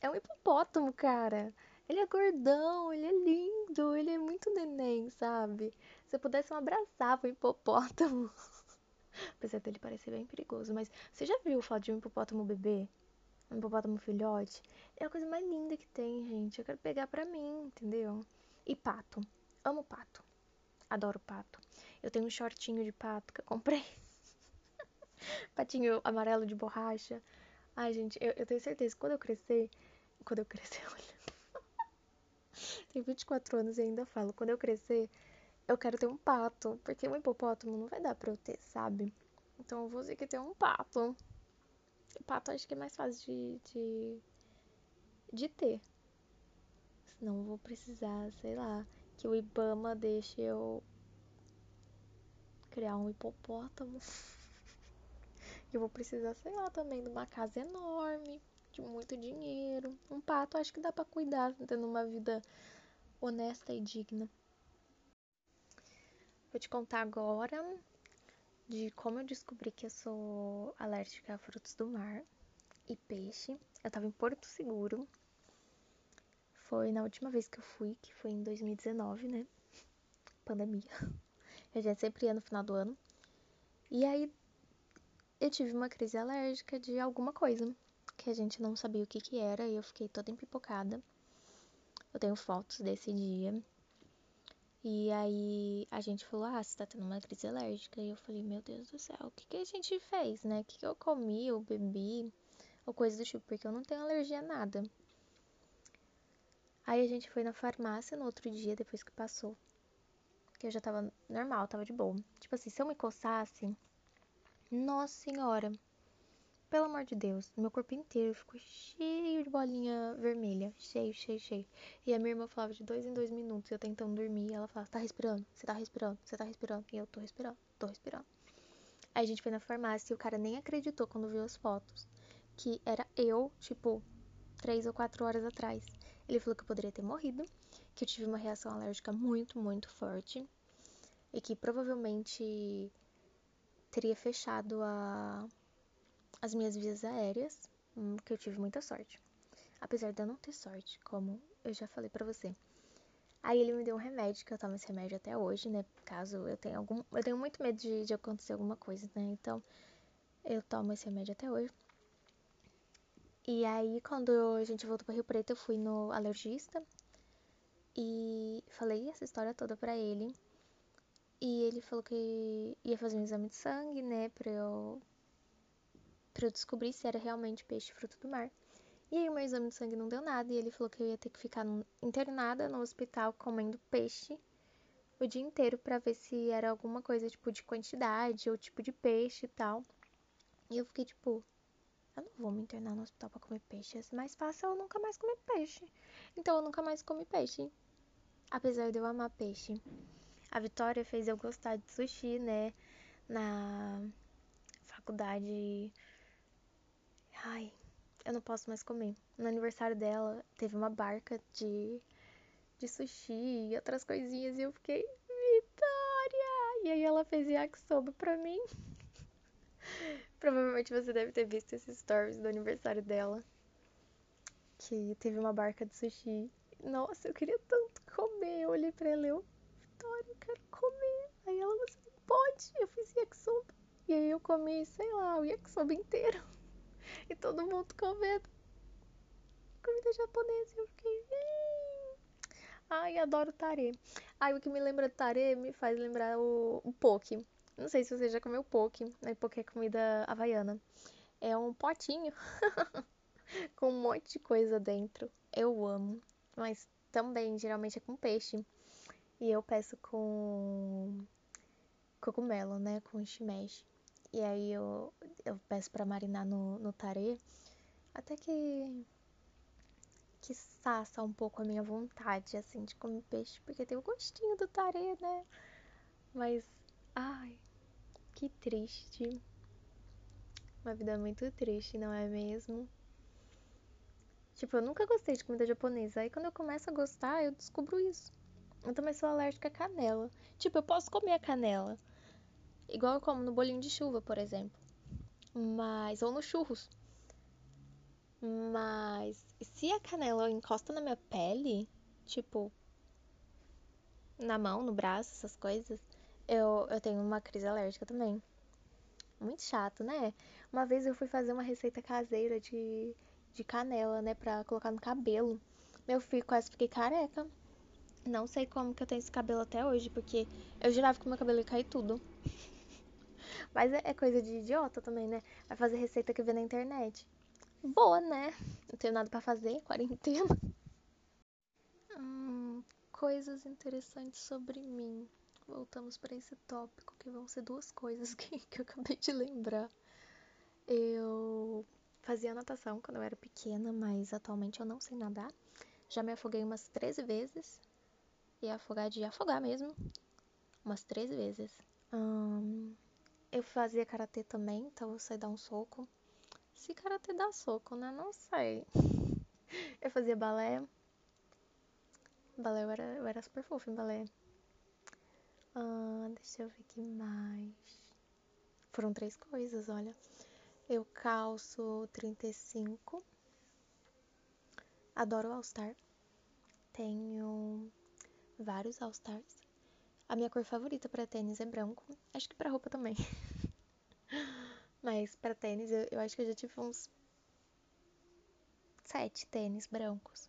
é um hipopótamo, cara. Ele é gordão, ele é lindo, ele é muito neném, sabe? Se eu pudesse, eu abraçava o hipopótamo. Apesar dele parecer bem perigoso, mas você já viu foto de um hipopótamo bebê? Um hipopótamo filhote? É a coisa mais linda que tem, gente. Eu quero pegar pra mim, entendeu? E pato. Amo pato. Adoro pato. Eu tenho um shortinho de pato que eu comprei. patinho amarelo de borracha. Ai, gente, eu, eu tenho certeza que quando eu crescer. Quando eu crescer, olha. Tenho 24 anos e ainda falo. Quando eu crescer, eu quero ter um pato. Porque um hipopótamo não vai dar pra eu ter, sabe? Então eu vou ter que ter um pato. O pato acho que é mais fácil de, de, de ter. Senão eu vou precisar, sei lá, que o Ibama deixe eu criar um hipopótamo. Eu vou precisar, sei lá, também de uma casa enorme, de muito dinheiro. Um pato acho que dá para cuidar, tendo uma vida honesta e digna. Vou te contar agora de como eu descobri que eu sou alérgica a frutos do mar e peixe. Eu tava em Porto Seguro. Foi na última vez que eu fui, que foi em 2019, né? Pandemia. A gente sempre ia no final do ano. E aí eu tive uma crise alérgica de alguma coisa que a gente não sabia o que que era e eu fiquei toda empipocada. Eu tenho fotos desse dia. E aí a gente falou: Ah, você tá tendo uma crise alérgica. E eu falei: Meu Deus do céu, o que, que a gente fez, né? O que, que eu comi ou bebi? Ou coisa do tipo, porque eu não tenho alergia a nada. Aí a gente foi na farmácia no outro dia, depois que passou. Que eu já tava normal, tava de boa. Tipo assim, se eu me coçasse, nossa senhora, pelo amor de Deus, meu corpo inteiro ficou cheio de bolinha vermelha. Cheio, cheio, cheio. E a minha irmã falava de dois em dois minutos, eu tentando dormir. E ela falava, tá respirando, você tá respirando, você tá respirando. E eu tô respirando, tô respirando. Aí a gente foi na farmácia e o cara nem acreditou quando viu as fotos. Que era eu, tipo, três ou quatro horas atrás. Ele falou que eu poderia ter morrido, que eu tive uma reação alérgica muito, muito forte. E que provavelmente teria fechado a as minhas vias aéreas, hum, que eu tive muita sorte. Apesar de eu não ter sorte, como eu já falei pra você. Aí ele me deu um remédio, que eu tomo esse remédio até hoje, né? Caso eu tenha algum. Eu tenho muito medo de, de acontecer alguma coisa, né? Então, eu tomo esse remédio até hoje. E aí, quando a gente voltou para Rio Preto, eu fui no alergista e falei essa história toda pra ele. E ele falou que ia fazer um exame de sangue, né, pra eu para eu descobrir se era realmente peixe fruto do mar. E aí o meu exame de sangue não deu nada e ele falou que eu ia ter que ficar internada no hospital comendo peixe o dia inteiro para ver se era alguma coisa tipo de quantidade ou tipo de peixe e tal. E eu fiquei tipo, eu não vou me internar no hospital para comer peixe, é mais fácil eu nunca mais comer peixe. Então eu nunca mais comi peixe. Apesar de eu amar peixe. A Vitória fez eu gostar de sushi, né? Na faculdade Ai, eu não posso mais comer. No aniversário dela, teve uma barca de, de sushi e outras coisinhas e eu fiquei, Vitória! E aí ela fez yakisoba pra mim. Provavelmente você deve ter visto esses stories do aniversário dela. Que teve uma barca de sushi. Nossa, eu queria tanto comer. Eu olhei pra ela e eu, Vitória, eu quero comer. Aí ela, você não pode. Eu fiz yakisoba. E aí eu comi, sei lá, o yakisoba inteiro. E todo mundo comendo comida japonesa. Eu fiquei. Ai, adoro tare. Ai, o que me lembra de tare me faz lembrar o, o poke. Não sei se você já comeu poke, né? Poke é comida havaiana. É um potinho com um monte de coisa dentro. Eu amo. Mas também, geralmente, é com peixe. E eu peço com cogumelo, né? Com shimeji. E aí eu, eu peço para marinar no, no tare, até que que saça um pouco a minha vontade, assim, de comer peixe, porque tem o gostinho do tare, né? Mas, ai, que triste. Uma vida muito triste, não é mesmo? Tipo, eu nunca gostei de comida japonesa. Aí quando eu começo a gostar, eu descubro isso. Eu também sou alérgica à canela. Tipo, eu posso comer a canela, Igual eu como no bolinho de chuva, por exemplo. Mas. Ou no churros. Mas. Se a canela encosta na minha pele, tipo. Na mão, no braço, essas coisas, eu, eu tenho uma crise alérgica também. Muito chato, né? Uma vez eu fui fazer uma receita caseira de, de canela, né? Pra colocar no cabelo. Meu filho quase fiquei careca. Não sei como que eu tenho esse cabelo até hoje, porque eu jurava que meu cabelo ia cair tudo. Mas é, é coisa de idiota também, né? Vai fazer receita que vê na internet. Boa, né? Não tenho nada para fazer, quarentena. Hum, coisas interessantes sobre mim. Voltamos para esse tópico, que vão ser duas coisas que, que eu acabei de lembrar. Eu fazia natação quando eu era pequena, mas atualmente eu não sei nadar. Já me afoguei umas 13 vezes. E afogar de afogar mesmo. Umas 13 vezes. Hum, Eu fazia karatê também, então eu sei dar um soco. Se karatê dá soco, né? Não sei. Eu fazia balé. Balé, eu era, eu era super fofa em balé. Ah, deixa eu ver que mais. Foram três coisas, olha. Eu calço 35. Adoro All-Star. Tenho vários All-Stars. A minha cor favorita para tênis é branco. Acho que para roupa também. Mas para tênis eu, eu, acho que eu já tive uns sete tênis brancos.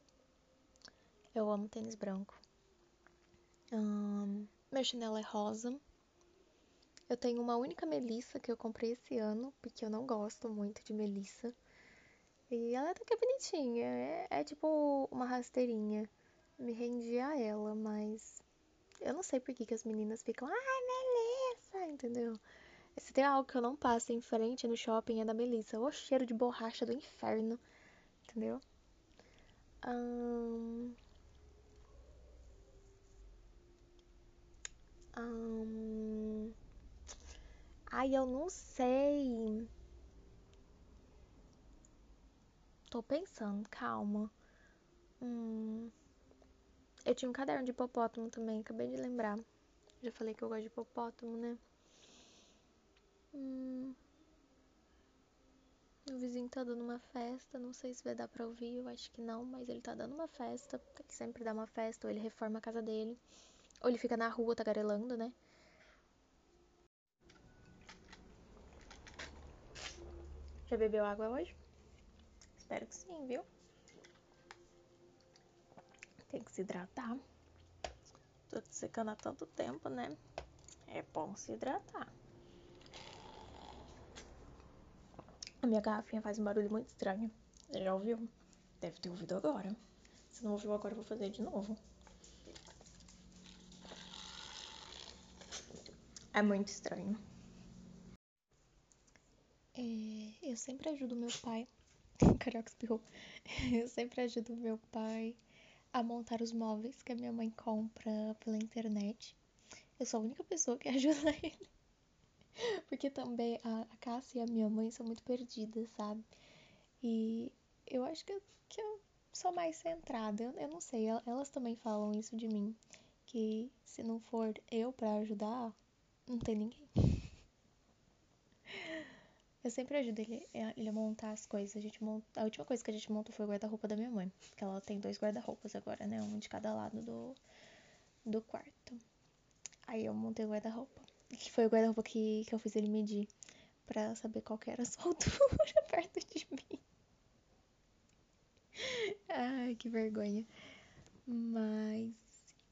Eu amo tênis branco. Meu chinelo é rosa. Eu tenho uma única melissa que eu comprei esse ano, porque eu não gosto muito de melissa. E ela até que é bonitinha, é, é tipo uma rasteirinha. Me rendi a ela, mas eu não sei por que, que as meninas ficam, ai, Melissa, entendeu? Se tem algo que eu não passo em frente no shopping é da Melissa. O cheiro de borracha do inferno, entendeu? Um... Um... Ai, eu não sei. Tô pensando, calma. Hum... Eu tinha um caderno de hipopótamo também, acabei de lembrar. Já falei que eu gosto de hipopótamo, né? Hum... O vizinho tá dando uma festa, não sei se vai dar pra ouvir, eu acho que não, mas ele tá dando uma festa. Ele sempre dá uma festa, ou ele reforma a casa dele, ou ele fica na rua tagarelando, né? Já bebeu água hoje? Espero que sim, viu? Tem que se hidratar. Tô secando há tanto tempo, né? É bom se hidratar. A minha garrafinha faz um barulho muito estranho. Você já ouviu? Deve ter ouvido agora. Se não ouviu agora, eu vou fazer de novo. É muito estranho. É, eu sempre ajudo meu pai. Carioca espirrou. Eu sempre ajudo meu pai a montar os móveis que a minha mãe compra pela internet. Eu sou a única pessoa que ajuda ele. Porque também a, a Cássia e a minha mãe são muito perdidas, sabe? E eu acho que eu, que eu sou mais centrada. Eu, eu não sei, elas também falam isso de mim. Que se não for eu para ajudar, não tem ninguém. Eu sempre ajudo ele, é, ele a montar as coisas. A, gente monta, a última coisa que a gente montou foi o guarda-roupa da minha mãe. Porque ela tem dois guarda-roupas agora, né? Um de cada lado do, do quarto. Aí eu montei o guarda-roupa. Que foi o guarda-roupa que, que eu fiz ele medir. Pra saber qual que era a sua altura perto de mim. Ai, que vergonha. Mas,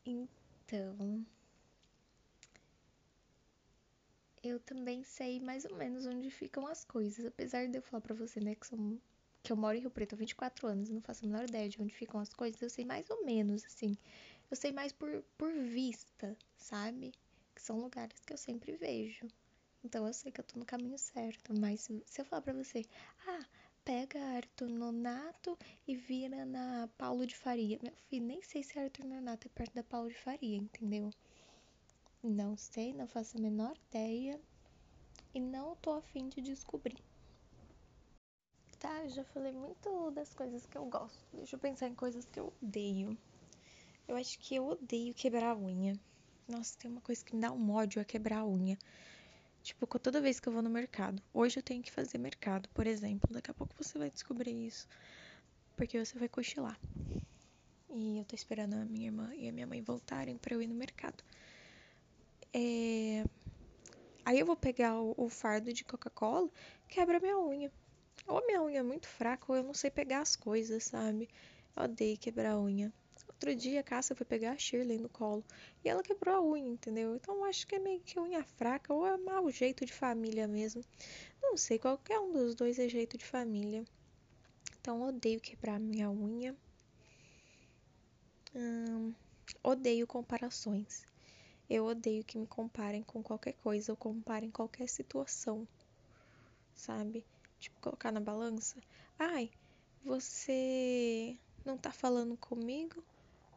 então eu também sei mais ou menos onde ficam as coisas. Apesar de eu falar pra você, né, que, sou, que eu moro em Rio Preto há 24 anos e não faço a menor ideia de onde ficam as coisas, eu sei mais ou menos, assim. Eu sei mais por, por vista, sabe? Que são lugares que eu sempre vejo. Então eu sei que eu tô no caminho certo. Mas se eu falar pra você, ah, pega Arthur Nonato e vira na Paulo de Faria. Meu filho, nem sei se Arthur Nonato é perto da Paulo de Faria, entendeu? Não sei, não faço a menor ideia e não tô afim de descobrir. Tá, já falei muito das coisas que eu gosto. Deixa eu pensar em coisas que eu odeio. Eu acho que eu odeio quebrar a unha. Nossa, tem uma coisa que me dá um ódio é quebrar a unha. Tipo, toda vez que eu vou no mercado. Hoje eu tenho que fazer mercado, por exemplo. Daqui a pouco você vai descobrir isso. Porque você vai cochilar. E eu tô esperando a minha irmã e a minha mãe voltarem para eu ir no mercado. É... Aí eu vou pegar o, o fardo de Coca-Cola, quebra minha unha. Ou minha unha é muito fraca, ou eu não sei pegar as coisas, sabe? Eu odeio quebrar a unha. Outro dia a Cássia foi pegar a Shirley no colo e ela quebrou a unha, entendeu? Então eu acho que é meio que unha fraca ou é mau jeito de família mesmo. Não sei, qualquer um dos dois é jeito de família. Então odeio quebrar minha unha. Hum, odeio comparações. Eu odeio que me comparem com qualquer coisa ou comparem qualquer situação, sabe? Tipo, colocar na balança. Ai, você não tá falando comigo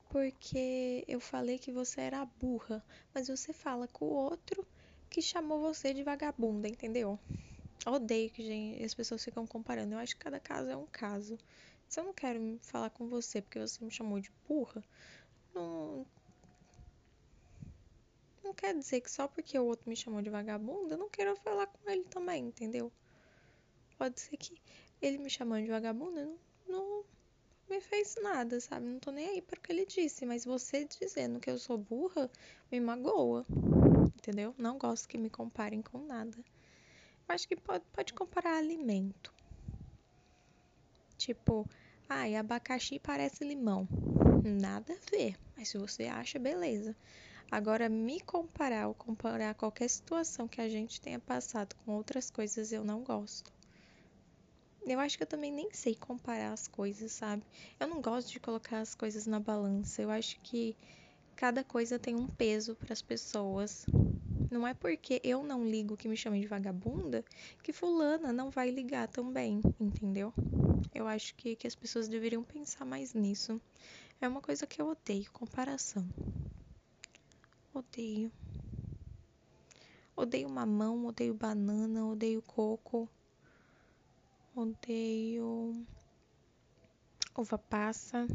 porque eu falei que você era burra, mas você fala com o outro que chamou você de vagabunda, entendeu? Odeio que gente, as pessoas ficam comparando. Eu acho que cada caso é um caso. Se eu não quero falar com você porque você me chamou de burra, não, não quer dizer que só porque o outro me chamou de vagabunda, eu não quero falar com ele também, entendeu? Pode ser que ele me chamando de vagabunda não, não me fez nada, sabe? Não tô nem aí para o que ele disse, mas você dizendo que eu sou burra me magoa, entendeu? Não gosto que me comparem com nada. Eu acho que pode, pode comparar alimento. Tipo, ai, abacaxi parece limão. Nada a ver, mas se você acha, beleza. Agora, me comparar ou comparar qualquer situação que a gente tenha passado com outras coisas, eu não gosto. Eu acho que eu também nem sei comparar as coisas, sabe? Eu não gosto de colocar as coisas na balança. Eu acho que cada coisa tem um peso para as pessoas. Não é porque eu não ligo que me chamem de vagabunda que fulana não vai ligar também, entendeu? Eu acho que, que as pessoas deveriam pensar mais nisso. É uma coisa que eu odeio, comparação. Odeio. Odeio mamão, odeio banana, odeio coco odeio uva passa.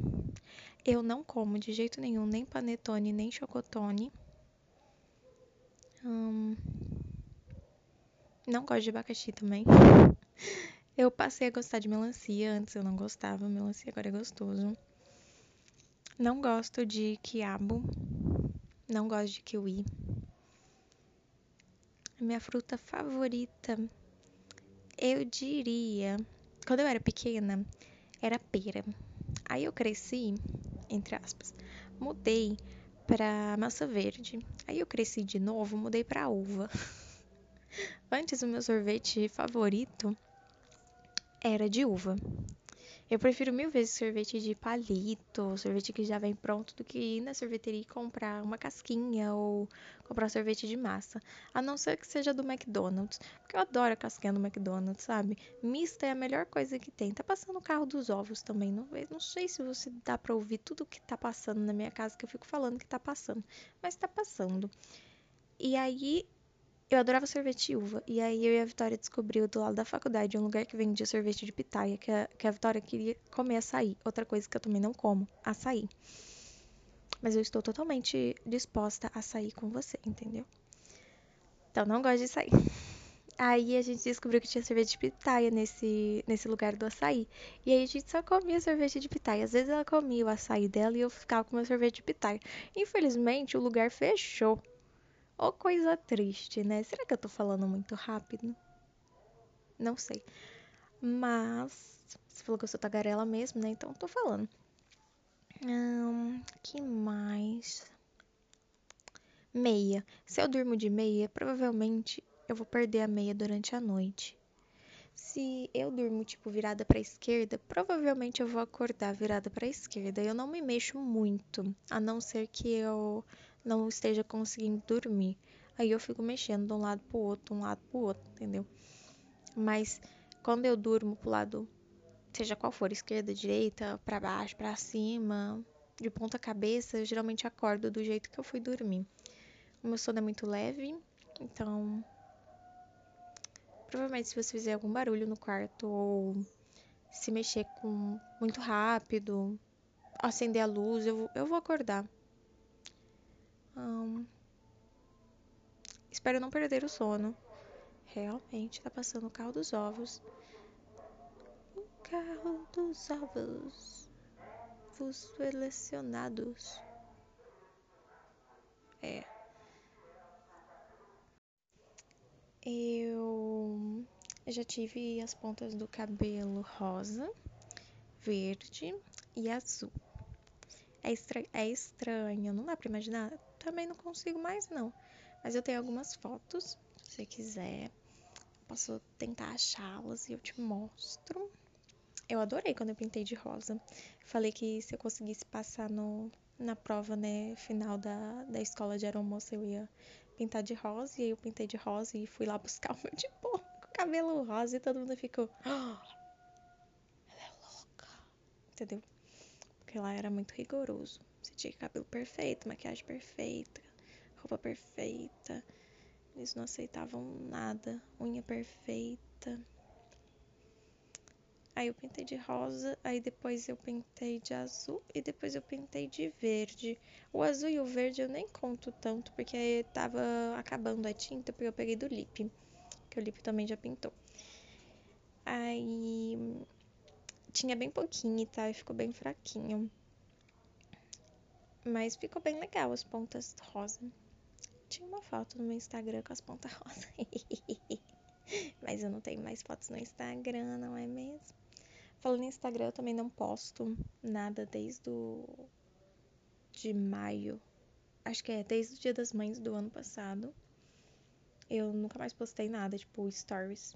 Eu não como de jeito nenhum nem panetone nem chocotone. Hum, não gosto de abacaxi também. Eu passei a gostar de melancia, antes eu não gostava, melancia agora é gostoso. Não gosto de quiabo, não gosto de kiwi. Minha fruta favorita eu diria, quando eu era pequena, era pera. Aí eu cresci, entre aspas, mudei para maçã verde. Aí eu cresci de novo, mudei para uva. Antes o meu sorvete favorito era de uva. Eu prefiro mil vezes sorvete de palito, sorvete que já vem pronto, do que ir na sorveteria e comprar uma casquinha ou comprar sorvete de massa. A não ser que seja do McDonald's, porque eu adoro a casquinha do McDonald's, sabe? Mista é a melhor coisa que tem. Tá passando o carro dos ovos também. Não, não sei se você dá pra ouvir tudo que tá passando na minha casa, que eu fico falando que tá passando, mas tá passando. E aí eu adorava sorvete uva. E aí eu e a Vitória descobriu do lado da faculdade um lugar que vendia sorvete de pitaia, que a, que a Vitória queria comer açaí. Outra coisa que eu também não como, açaí. Mas eu estou totalmente disposta a sair com você, entendeu? Então não gosto de sair. Aí a gente descobriu que tinha sorvete de pitaia nesse, nesse lugar do açaí. E aí a gente só comia sorvete de pitaia. Às vezes ela comia o açaí dela e eu ficava com meu sorvete de pitaia. Infelizmente o lugar fechou. Ô coisa triste, né? Será que eu tô falando muito rápido? Não sei. Mas você falou que eu sou tagarela mesmo, né? Então tô falando. Hum, que mais? Meia. Se eu durmo de meia, provavelmente eu vou perder a meia durante a noite. Se eu durmo tipo virada para esquerda, provavelmente eu vou acordar virada para esquerda. Eu não me mexo muito, a não ser que eu não esteja conseguindo dormir. Aí eu fico mexendo de um lado pro outro, um lado pro outro, entendeu? Mas quando eu durmo pro lado, seja qual for, esquerda, direita, para baixo, para cima, de ponta cabeça, eu geralmente acordo do jeito que eu fui dormir. O meu sono é muito leve, então provavelmente se você fizer algum barulho no quarto ou se mexer com muito rápido, acender a luz, eu, eu vou acordar. Espero não perder o sono. Realmente tá passando o carro dos ovos. O carro dos ovos. Os selecionados. É. Eu já tive as pontas do cabelo rosa, verde e azul. É, estra é estranho, não dá pra imaginar? Também não consigo mais, não. Mas eu tenho algumas fotos, se você quiser. Posso tentar achá-las e eu te mostro. Eu adorei quando eu pintei de rosa. Falei que se eu conseguisse passar no, na prova, né, final da, da escola de aeromoça, eu ia pintar de rosa. E aí eu pintei de rosa e fui lá buscar o meu diploma com cabelo rosa e todo mundo ficou... Oh, ela é louca. Entendeu? Porque lá era muito rigoroso. Você tinha cabelo perfeito, maquiagem perfeita, roupa perfeita. Eles não aceitavam nada. Unha perfeita. Aí eu pintei de rosa, aí depois eu pintei de azul e depois eu pintei de verde. O azul e o verde eu nem conto tanto porque tava acabando a tinta porque eu peguei do lip, que o lip também já pintou. Aí tinha bem pouquinho, tá? E ficou bem fraquinho. Mas ficou bem legal as pontas rosa. Tinha uma foto no meu Instagram com as pontas rosa. Mas eu não tenho mais fotos no Instagram, não é mesmo? Falando em Instagram, eu também não posto nada desde o... de maio. Acho que é desde o Dia das Mães do ano passado. Eu nunca mais postei nada, tipo stories.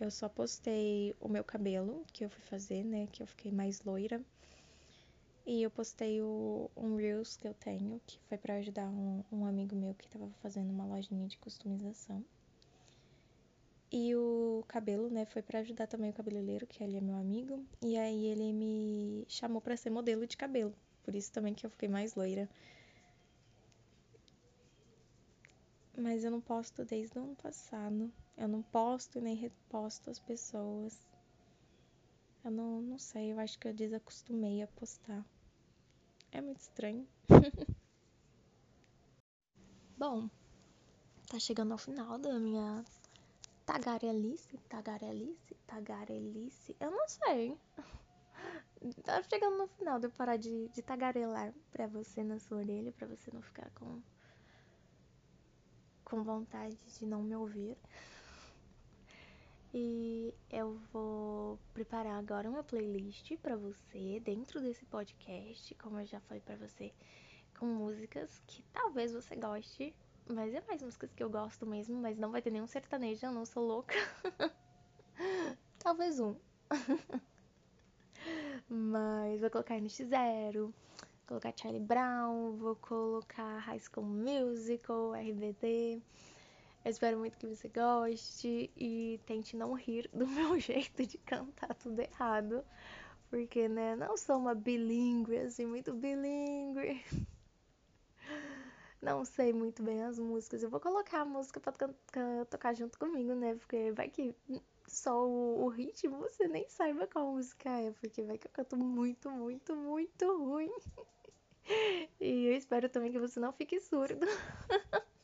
Eu só postei o meu cabelo que eu fui fazer, né? Que eu fiquei mais loira. E eu postei o, um Reels que eu tenho, que foi para ajudar um, um amigo meu que tava fazendo uma lojinha de customização. E o cabelo, né, foi para ajudar também o cabeleireiro, que ele é meu amigo. E aí ele me chamou para ser modelo de cabelo. Por isso também que eu fiquei mais loira. Mas eu não posto desde o ano passado. Eu não posto nem reposto as pessoas. Eu não, não sei, eu acho que eu desacostumei a postar. É muito estranho. Bom, tá chegando ao final da minha tagarelice, tagarelice, tagarelice. Eu não sei. Tá chegando no final de eu parar de, de tagarelar pra você na sua orelha, pra você não ficar com, com vontade de não me ouvir. E eu vou preparar agora uma playlist para você dentro desse podcast, como eu já falei para você, com músicas que talvez você goste, mas é mais músicas que eu gosto mesmo, mas não vai ter nenhum sertanejo, eu não sou louca. talvez um. mas vou colocar NX0, colocar Charlie Brown, vou colocar High School Musical, RBD. Eu espero muito que você goste e tente não rir do meu jeito de cantar tudo errado. Porque, né, não sou uma bilíngue, assim, muito bilíngue. Não sei muito bem as músicas. Eu vou colocar a música pra tocar junto comigo, né? Porque vai que só o, o ritmo você nem saiba qual música é. Porque vai que eu canto muito, muito, muito ruim. E eu espero também que você não fique surdo.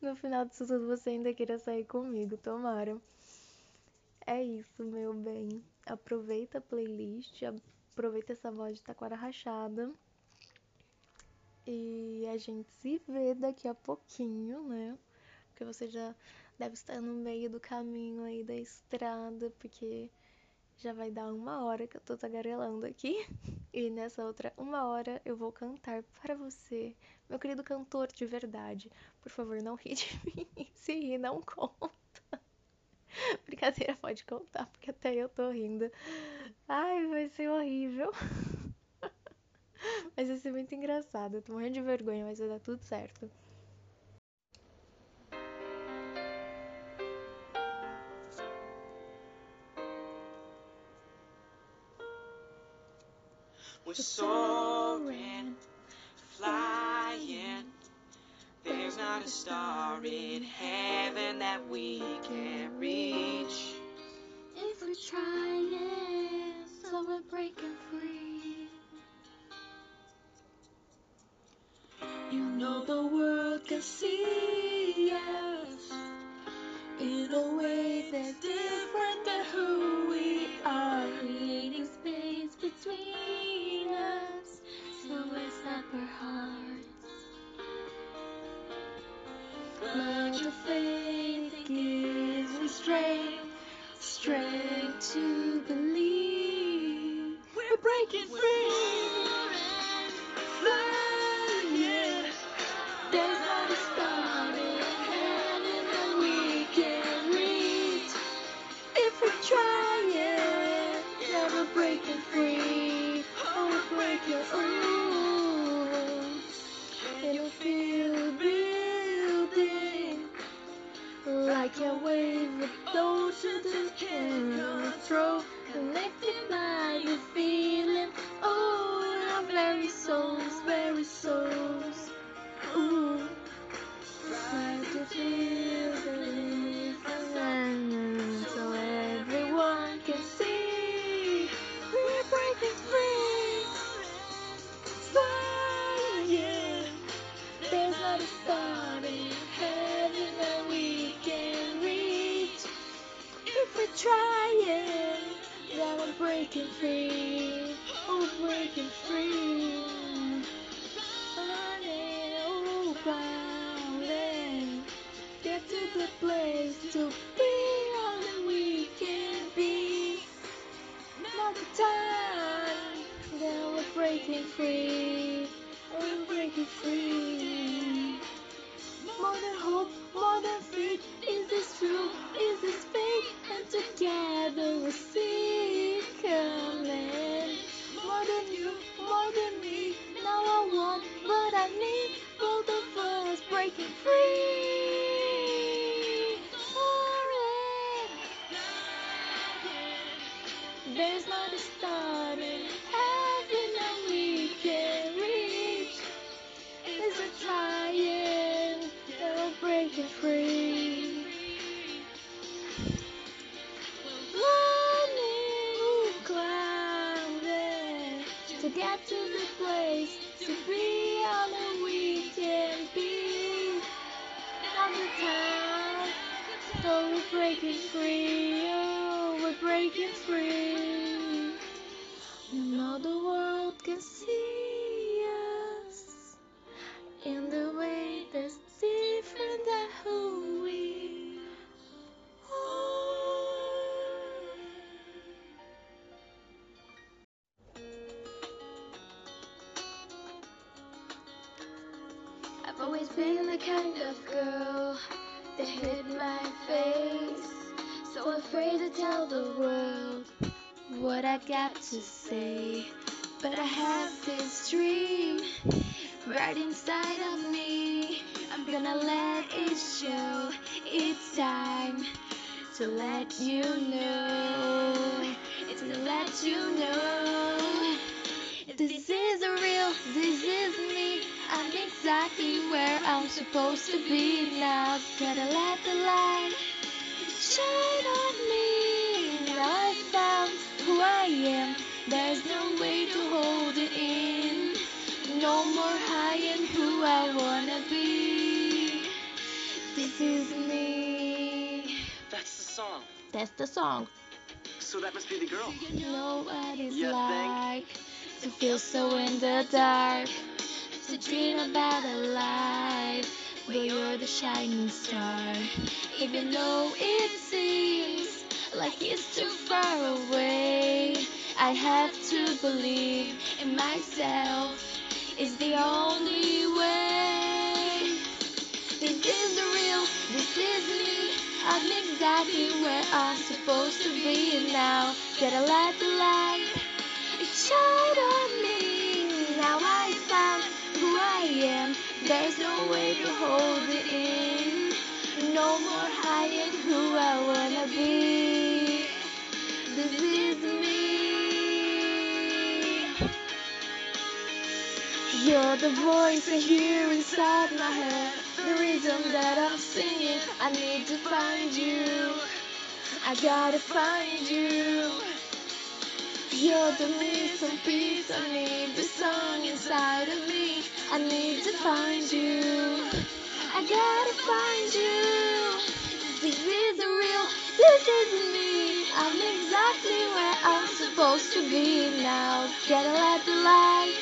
no final disso tudo você ainda queira sair comigo, tomara. É isso, meu bem. Aproveita a playlist, aproveita essa voz de taquara rachada. E a gente se vê daqui a pouquinho, né? Porque você já deve estar no meio do caminho aí da estrada, porque já vai dar uma hora que eu tô tagarelando aqui. E nessa outra uma hora eu vou cantar para você, meu querido cantor de verdade. Por favor, não ri de mim. Se rir, não conta. Brincadeira, pode contar, porque até eu tô rindo. Ai, vai ser horrível. Mas vai ser muito engraçado. Eu tô morrendo de vergonha, mas vai dar tudo certo. Soaring, flying. There's not a star in heaven that we can't reach. If we're trying, so we're breaking free. You know the world can see us in a way that's different than who we are. Creating space between hearts. Your faith me strength, strength to believe we're breaking free. those you just can't control. Connected by the feeling, oh, our very souls, very souls. I'm supposed to be now. Gotta let the light shine on me. Now I found who I am. There's no way to hold it in. No more hiding who I wanna be. This is me. That's the song. That's the song. So that must be the girl. You know what it's think? like to feel so in the dark, to dream about a life where you're the shining star. Even though it seems like it's too far away, I have to believe in myself. It's the only way. This is the real, this is me. I'm exactly where I'm supposed to be now. Get a light, the light This is me. You're the voice I hear inside my head. The reason that I'm singing, I need to find you. I gotta find you. You're the missing piece. I need the song inside of me. I need to find you. I gotta find you. This is real. This is me. I'm exactly where I'm supposed to be now. Gotta let the light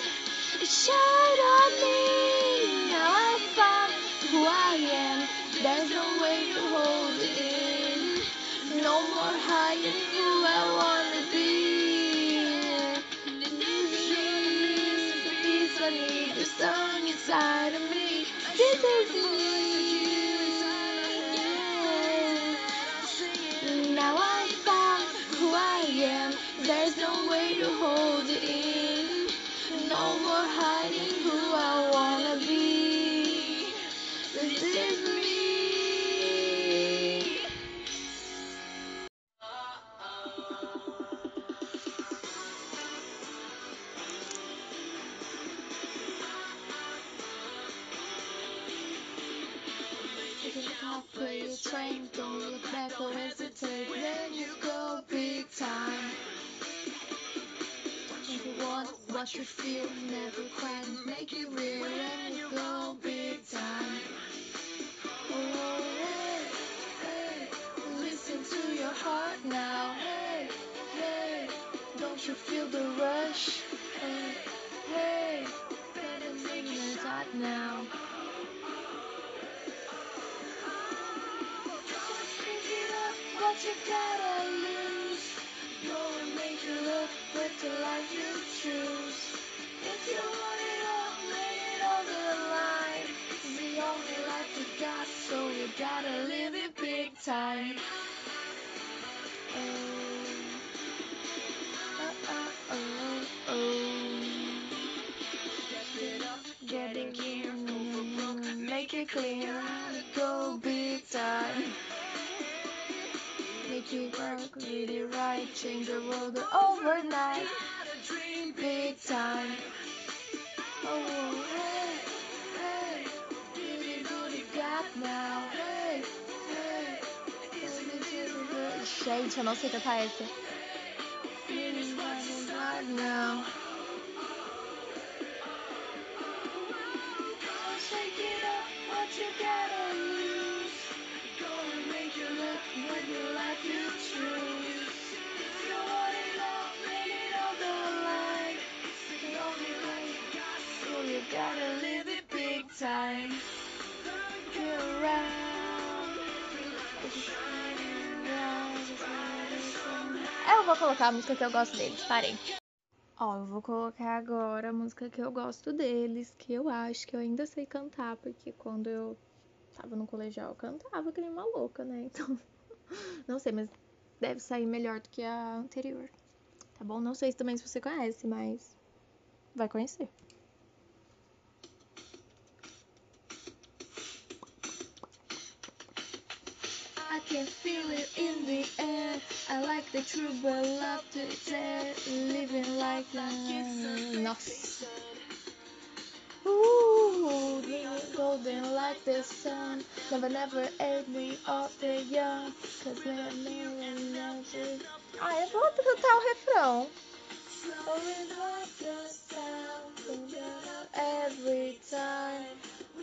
shine on me. Now I found who I am. There's no way to hold it in. No more hiding who I wanna be. This is a piece I need the song inside of me. This is me. about you feel never quite make it real when you go big time. Oh, hey, hey, listen to your heart now. Hey, hey, don't you feel the rush? Hey, hey, better make it hot now. What you got? Clear, go big time. Make it work really right, change the world overnight. Big time. Oh, hey, hey, really you got now. Hey, hey, really do the- Gente, eu não sei cantar essa. Really running right now. Time. Around. Eu vou colocar a música que eu gosto deles, parei. Ó, eu vou colocar agora a música que eu gosto deles, que eu acho que eu ainda sei cantar, porque quando eu tava no colegial eu cantava que nem uma louca, né? Então, não sei, mas deve sair melhor do que a anterior. Tá bom? Não sei também se você conhece, mas vai conhecer. Can feel it in the air. I like the true but love to dare. Living like Nossa. Ooh, golden like the sun. Never, never ate me off the young. Cause never, never it. Ah, vou cantar o refrão. Like the sound. Every time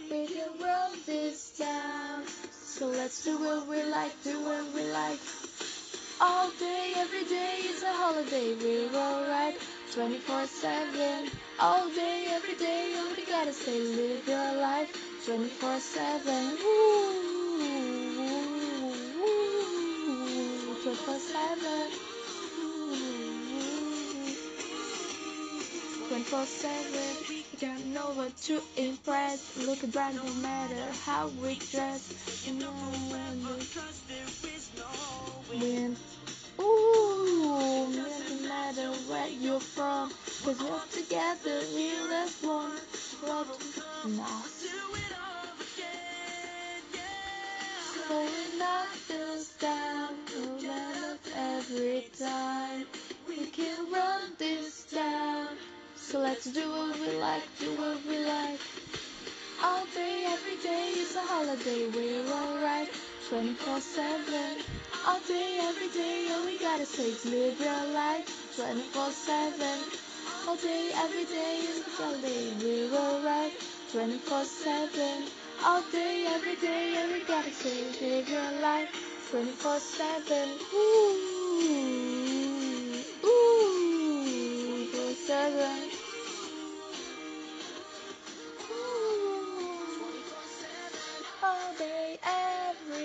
we can run this town. So let's do what we like, do what we like. All day, every day is a holiday. We're alright, 24 7. All day, every day, all we gotta say, live your life, 24 7. Ooh, 24 7. 24 7. You got know what to impress. Look bright no matter how we dress. You know when Ooh, no matter where you're from, cause we're together, real as one. Love no. So we knock this down, no matter every time. We can run this down. So let's do what we like, do what we like. All day, every day is a holiday. We're alright, 24 7. All day, every day, all we gotta say is live your life, 24 7. All day, every day is a holiday. We're alright, 24 7. All day, every day, all we gotta say is live your life, 24 7. Ooh, ooh, 24 7.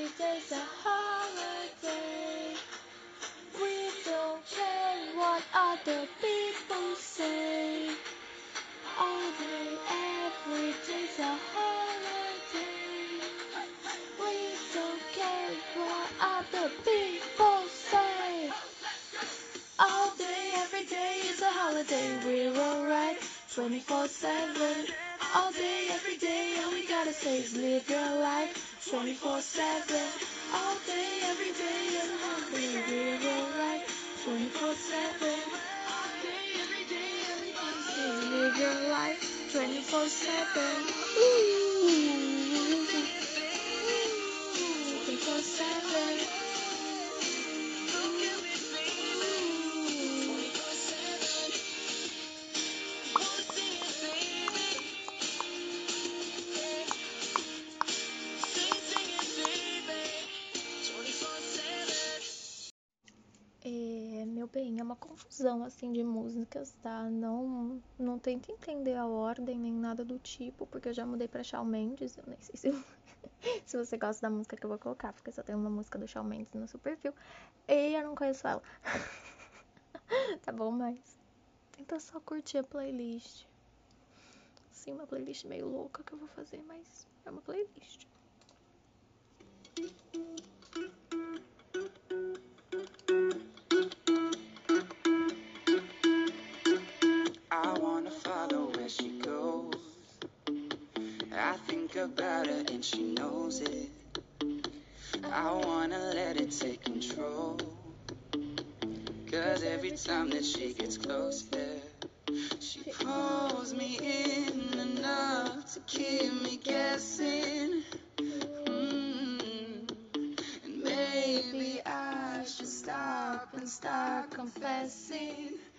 Every day's a holiday. We don't care what other people say. All day, every day's a holiday. We don't care what other people say. All day, every day is a holiday. We're alright, 24 7. All day, every day, all we gotta say is live your life, 24 7. All day, every day is a holiday. We're alright, 24 7. All day, every day, say is live your life, 24 7. Ooh, 24 7. Meu bem, é uma confusão assim de músicas, tá? Não, não tenta entender a ordem nem nada do tipo, porque eu já mudei pra Shawn Mendes, eu nem sei se Se você gosta da música que eu vou colocar, porque só tem uma música do Shawn Mendes no seu perfil. E eu não conheço ela. tá bom, mas tenta só curtir a playlist. Sim, uma playlist meio louca que eu vou fazer, mas é uma playlist. I wanna follow where she goes. I think about her and she knows it. I wanna let it take control. Cause every time that she gets closer, she pulls me in enough to keep me guessing. Mm. And maybe I should stop and start confessing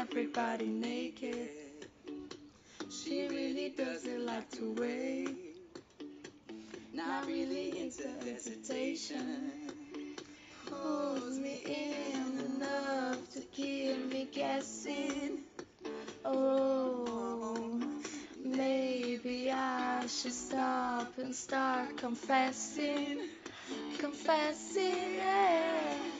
Everybody naked. She really doesn't like to wait. Not really into hesitation. Pulls me in enough to keep me guessing. Oh, maybe I should stop and start confessing, confessing. Yeah.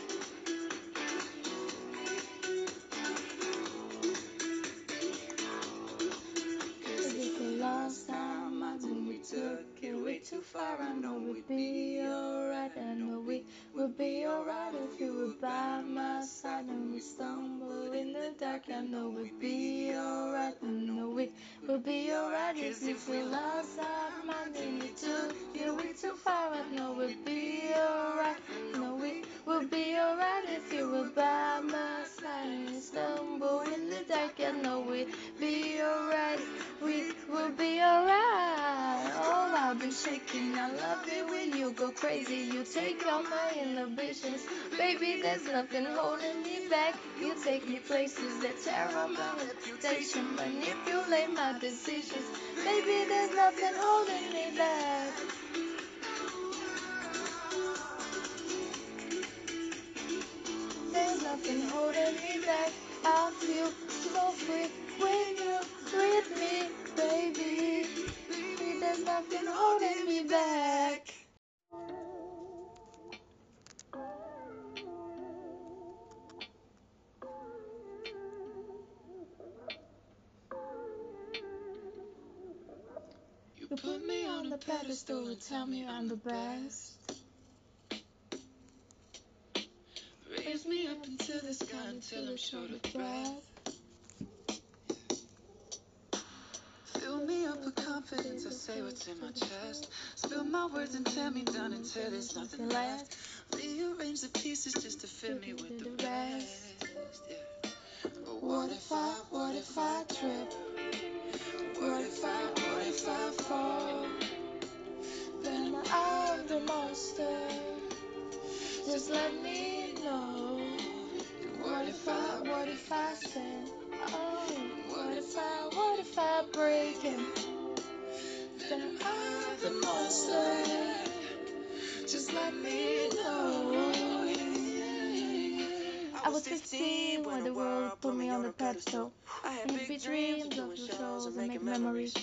Far. I know we'd be alright. I know we would be alright if you were by my side and we stumble in the dark. I know we'd be alright. I know we would be alright Cause if you feel lost. I think we took it way too far. I know we'd be alright. I we would be alright if you were by my side and we stumble in the dark. I know we'd be alright. We will be alright. Oh, I've been shaking. I love it when you go crazy. You take all my inhibitions. Baby, there's nothing holding me back. You take me places that tear up my reputation, manipulate my decisions. Baby, there's nothing holding me back. There's nothing holding me back. I feel so free when you're put me on the pedestal and tell me I'm the best. Raise me up into the sky until I'm short of breath. Fill me up with confidence, I say what's in my chest. Spill my words and tear me down until there's nothing left. Rearrange the pieces just to fill me with the rest. Yeah. But what if I, what if I trip? Let me know. What if I, what if I sin? Oh, what if I, what if I break it? Then I'm the monster. Just let me know. I was 15 when the world put me on the pedestal. I had big dreams of the shows and making memories.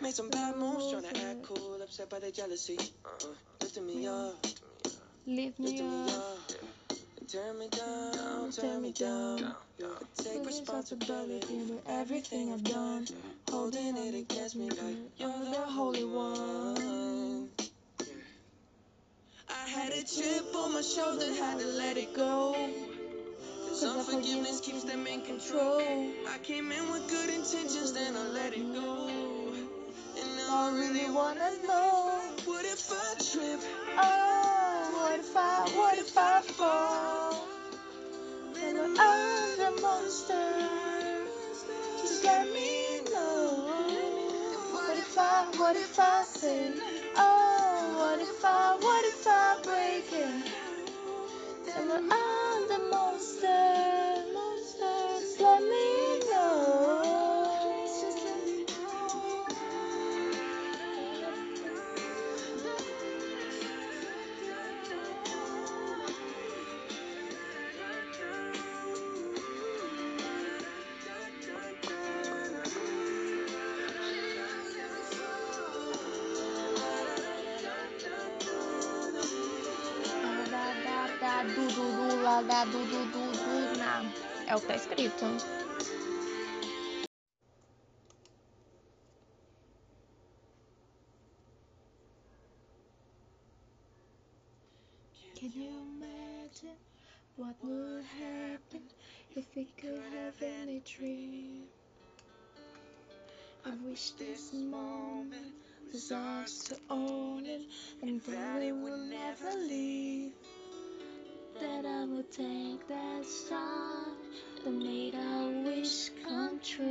Made some bad moves, trying to act cool, upset by their jealousy. Uh-uh. Lifting me up, Lift me up. Up. And tear me down, tear me down. Yeah. I take responsibility for everything I've done. holding it against me like you're the holy one. I had a chip on my shoulder, had to let it go. Cause unforgiveness keeps them in control. I came in with good intentions, then I let it go. And now I really wanna know what if I trip? Oh, what if I, what if I fall? Then I'm the monster. Just let me know. What if I, what if I sin? Oh, what if I, what if I break it? Then I'm the monster. Just let me da, na. É o que tá escrito. Can you imagine what would happen if we could have any dream? I wish this moment was ours to own it, and that it would never leave. That I would take that song that made our wish come true.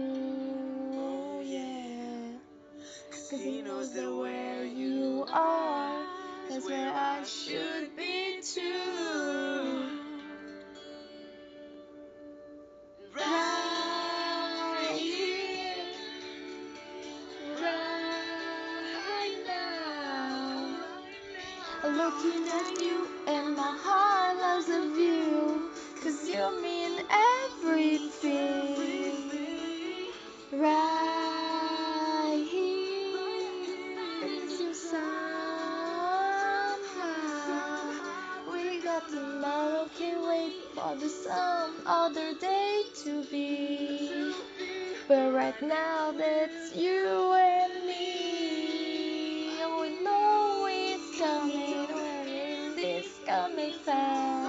Oh, yeah. Cause he knows that where you are, that's where I should be too. Right Looking at you, and my heart loves a view. Cause you mean everything. Right here, you somehow. We got tomorrow, can't wait for the some other day to be. But right now, that's you 拜。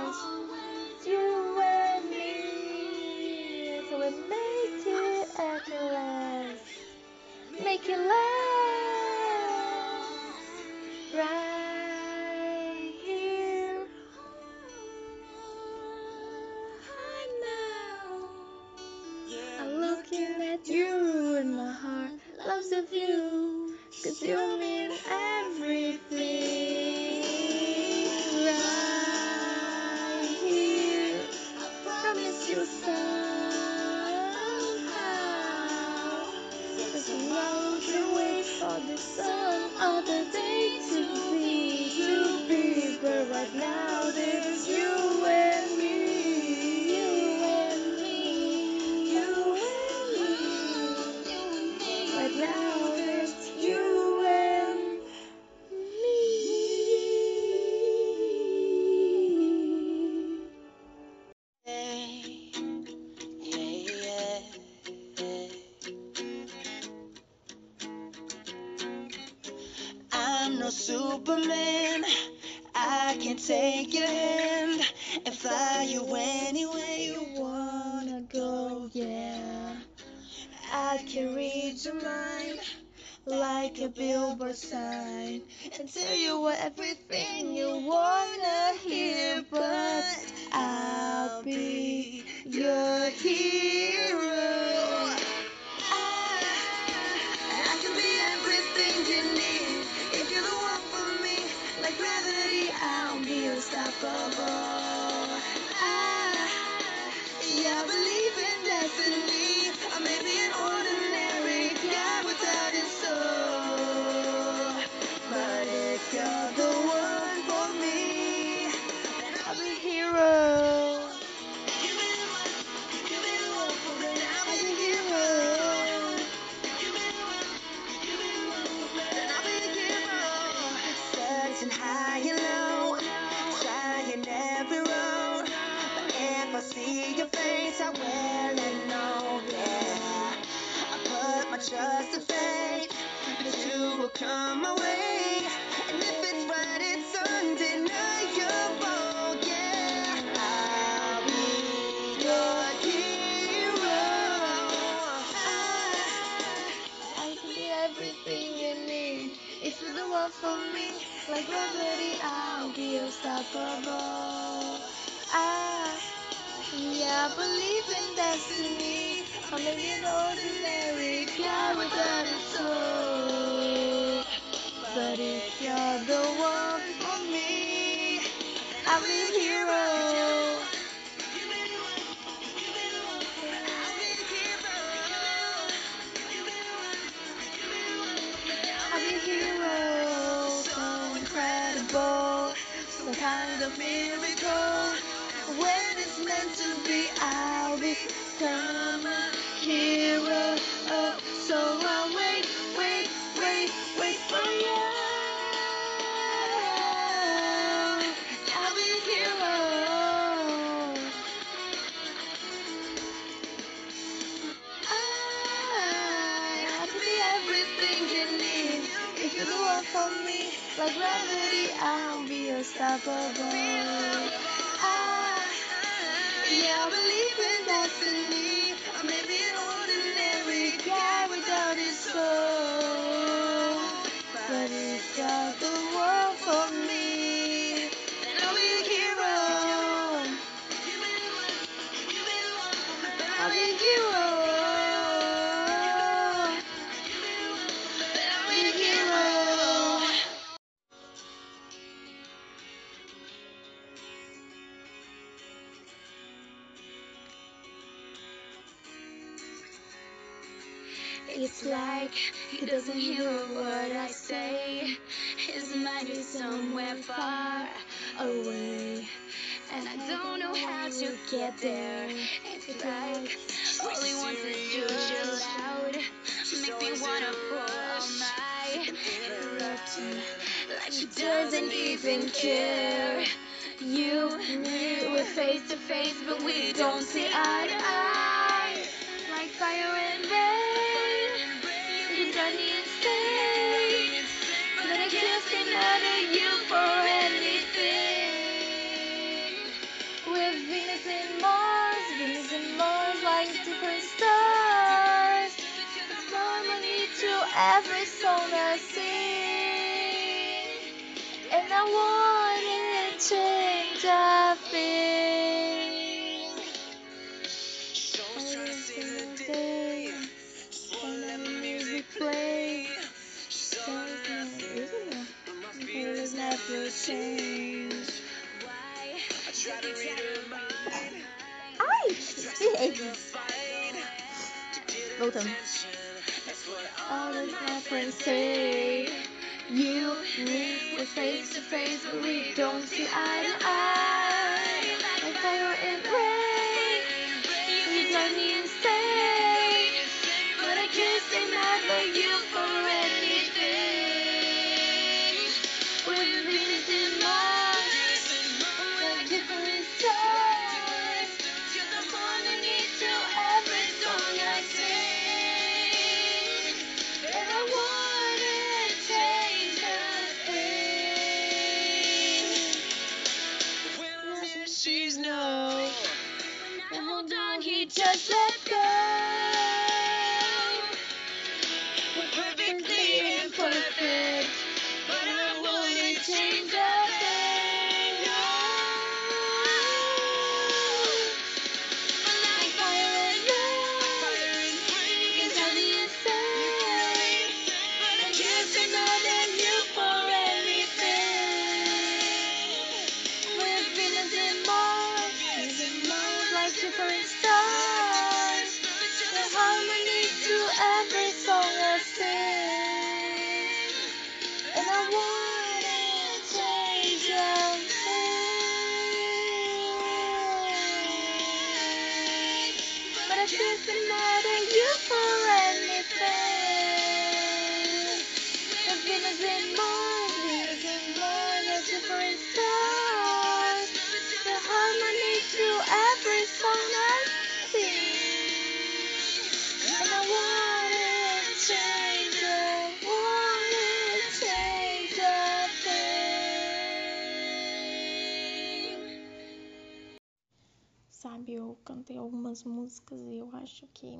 Algumas músicas e eu acho que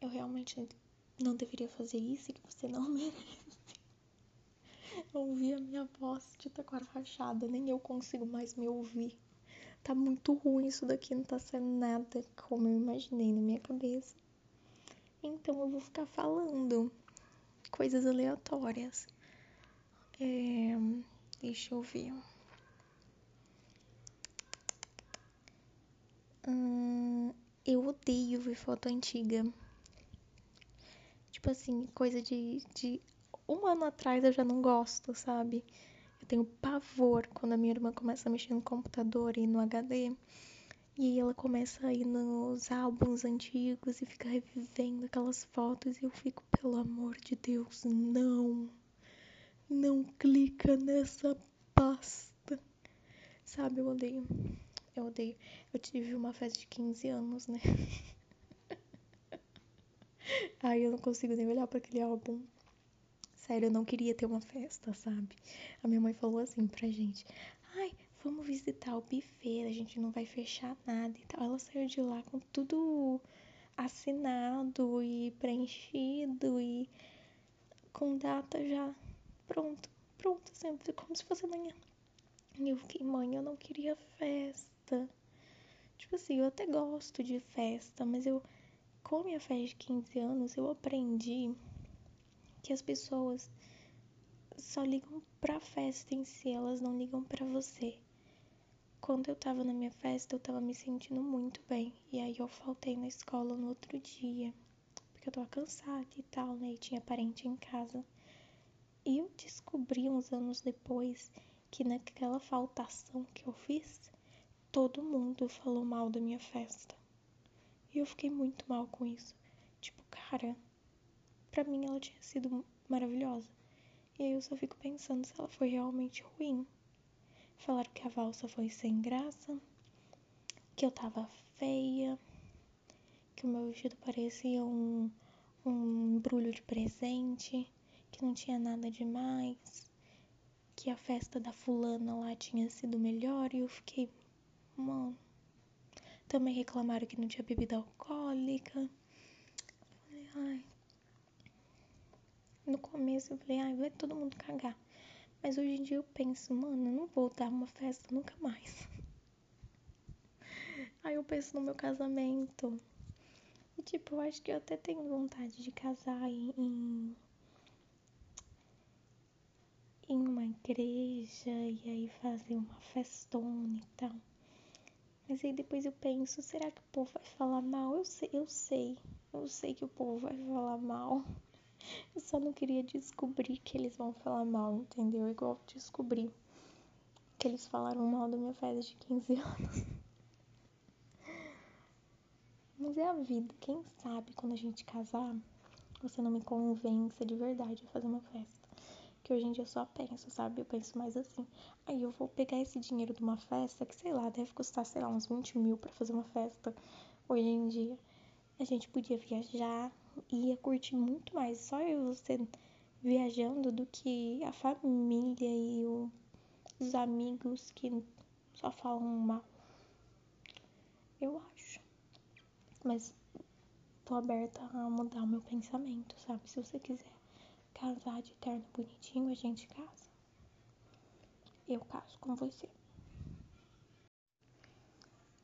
eu realmente não deveria fazer isso e que você não merece. ouvir a minha voz de taquara rachada, nem eu consigo mais me ouvir. Tá muito ruim isso daqui, não tá sendo nada como eu imaginei na minha cabeça. Então eu vou ficar falando coisas aleatórias. É, deixa eu ver. Hum, eu odeio ver foto antiga. Tipo assim, coisa de, de um ano atrás eu já não gosto, sabe? Eu tenho pavor quando a minha irmã começa a mexer no computador e no HD. E aí ela começa a ir nos álbuns antigos e fica revivendo aquelas fotos e eu fico, pelo amor de Deus, não. Não clica nessa pasta. Sabe, eu odeio. Eu odeio. Eu tive uma festa de 15 anos, né? Ai, eu não consigo nem olhar para aquele álbum. Sério, eu não queria ter uma festa, sabe? A minha mãe falou assim pra gente: ai, vamos visitar o buffet, a gente não vai fechar nada e tal. Ela saiu de lá com tudo assinado e preenchido e com data já pronto, pronto, sempre como se fosse amanhã. E eu fiquei, mãe, eu não queria festa. Tipo assim, eu até gosto de festa, mas eu, com minha festa de 15 anos, eu aprendi que as pessoas só ligam pra festa em si, elas não ligam pra você. Quando eu tava na minha festa, eu tava me sentindo muito bem. E aí eu faltei na escola no outro dia, porque eu tava cansada e tal, né? E tinha parente em casa. E eu descobri uns anos depois que naquela faltação que eu fiz, todo mundo falou mal da minha festa. E eu fiquei muito mal com isso. Tipo, cara, pra mim ela tinha sido maravilhosa. E aí eu só fico pensando se ela foi realmente ruim. Falaram que a valsa foi sem graça, que eu tava feia, que o meu vestido parecia um, um embrulho de presente, que não tinha nada demais, que a festa da fulana lá tinha sido melhor e eu fiquei, mano. Também reclamaram que não tinha bebida alcoólica. Falei, ai, no começo eu falei, ai, vai todo mundo cagar. Mas hoje em dia eu penso, mano, eu não vou dar uma festa nunca mais. Aí eu penso no meu casamento. E tipo, eu acho que eu até tenho vontade de casar em, em uma igreja e aí fazer uma festona e tal. Mas aí depois eu penso, será que o povo vai falar mal? Eu sei, eu sei, eu sei que o povo vai falar mal. Eu só não queria descobrir que eles vão falar mal, entendeu? Igual descobrir que eles falaram mal da minha festa de 15 anos. Mas é a vida, quem sabe quando a gente casar, você não me convença de verdade a fazer uma festa. Que hoje em dia eu só penso, sabe? Eu penso mais assim. Aí eu vou pegar esse dinheiro de uma festa que, sei lá, deve custar, sei lá, uns 20 mil pra fazer uma festa hoje em dia. A gente podia viajar, ia curtir muito mais só eu e você viajando do que a família e o, os amigos que só falam mal. Eu acho. Mas tô aberta a mudar o meu pensamento, sabe? Se você quiser casar de terno bonitinho, a gente casa. Eu caso com você.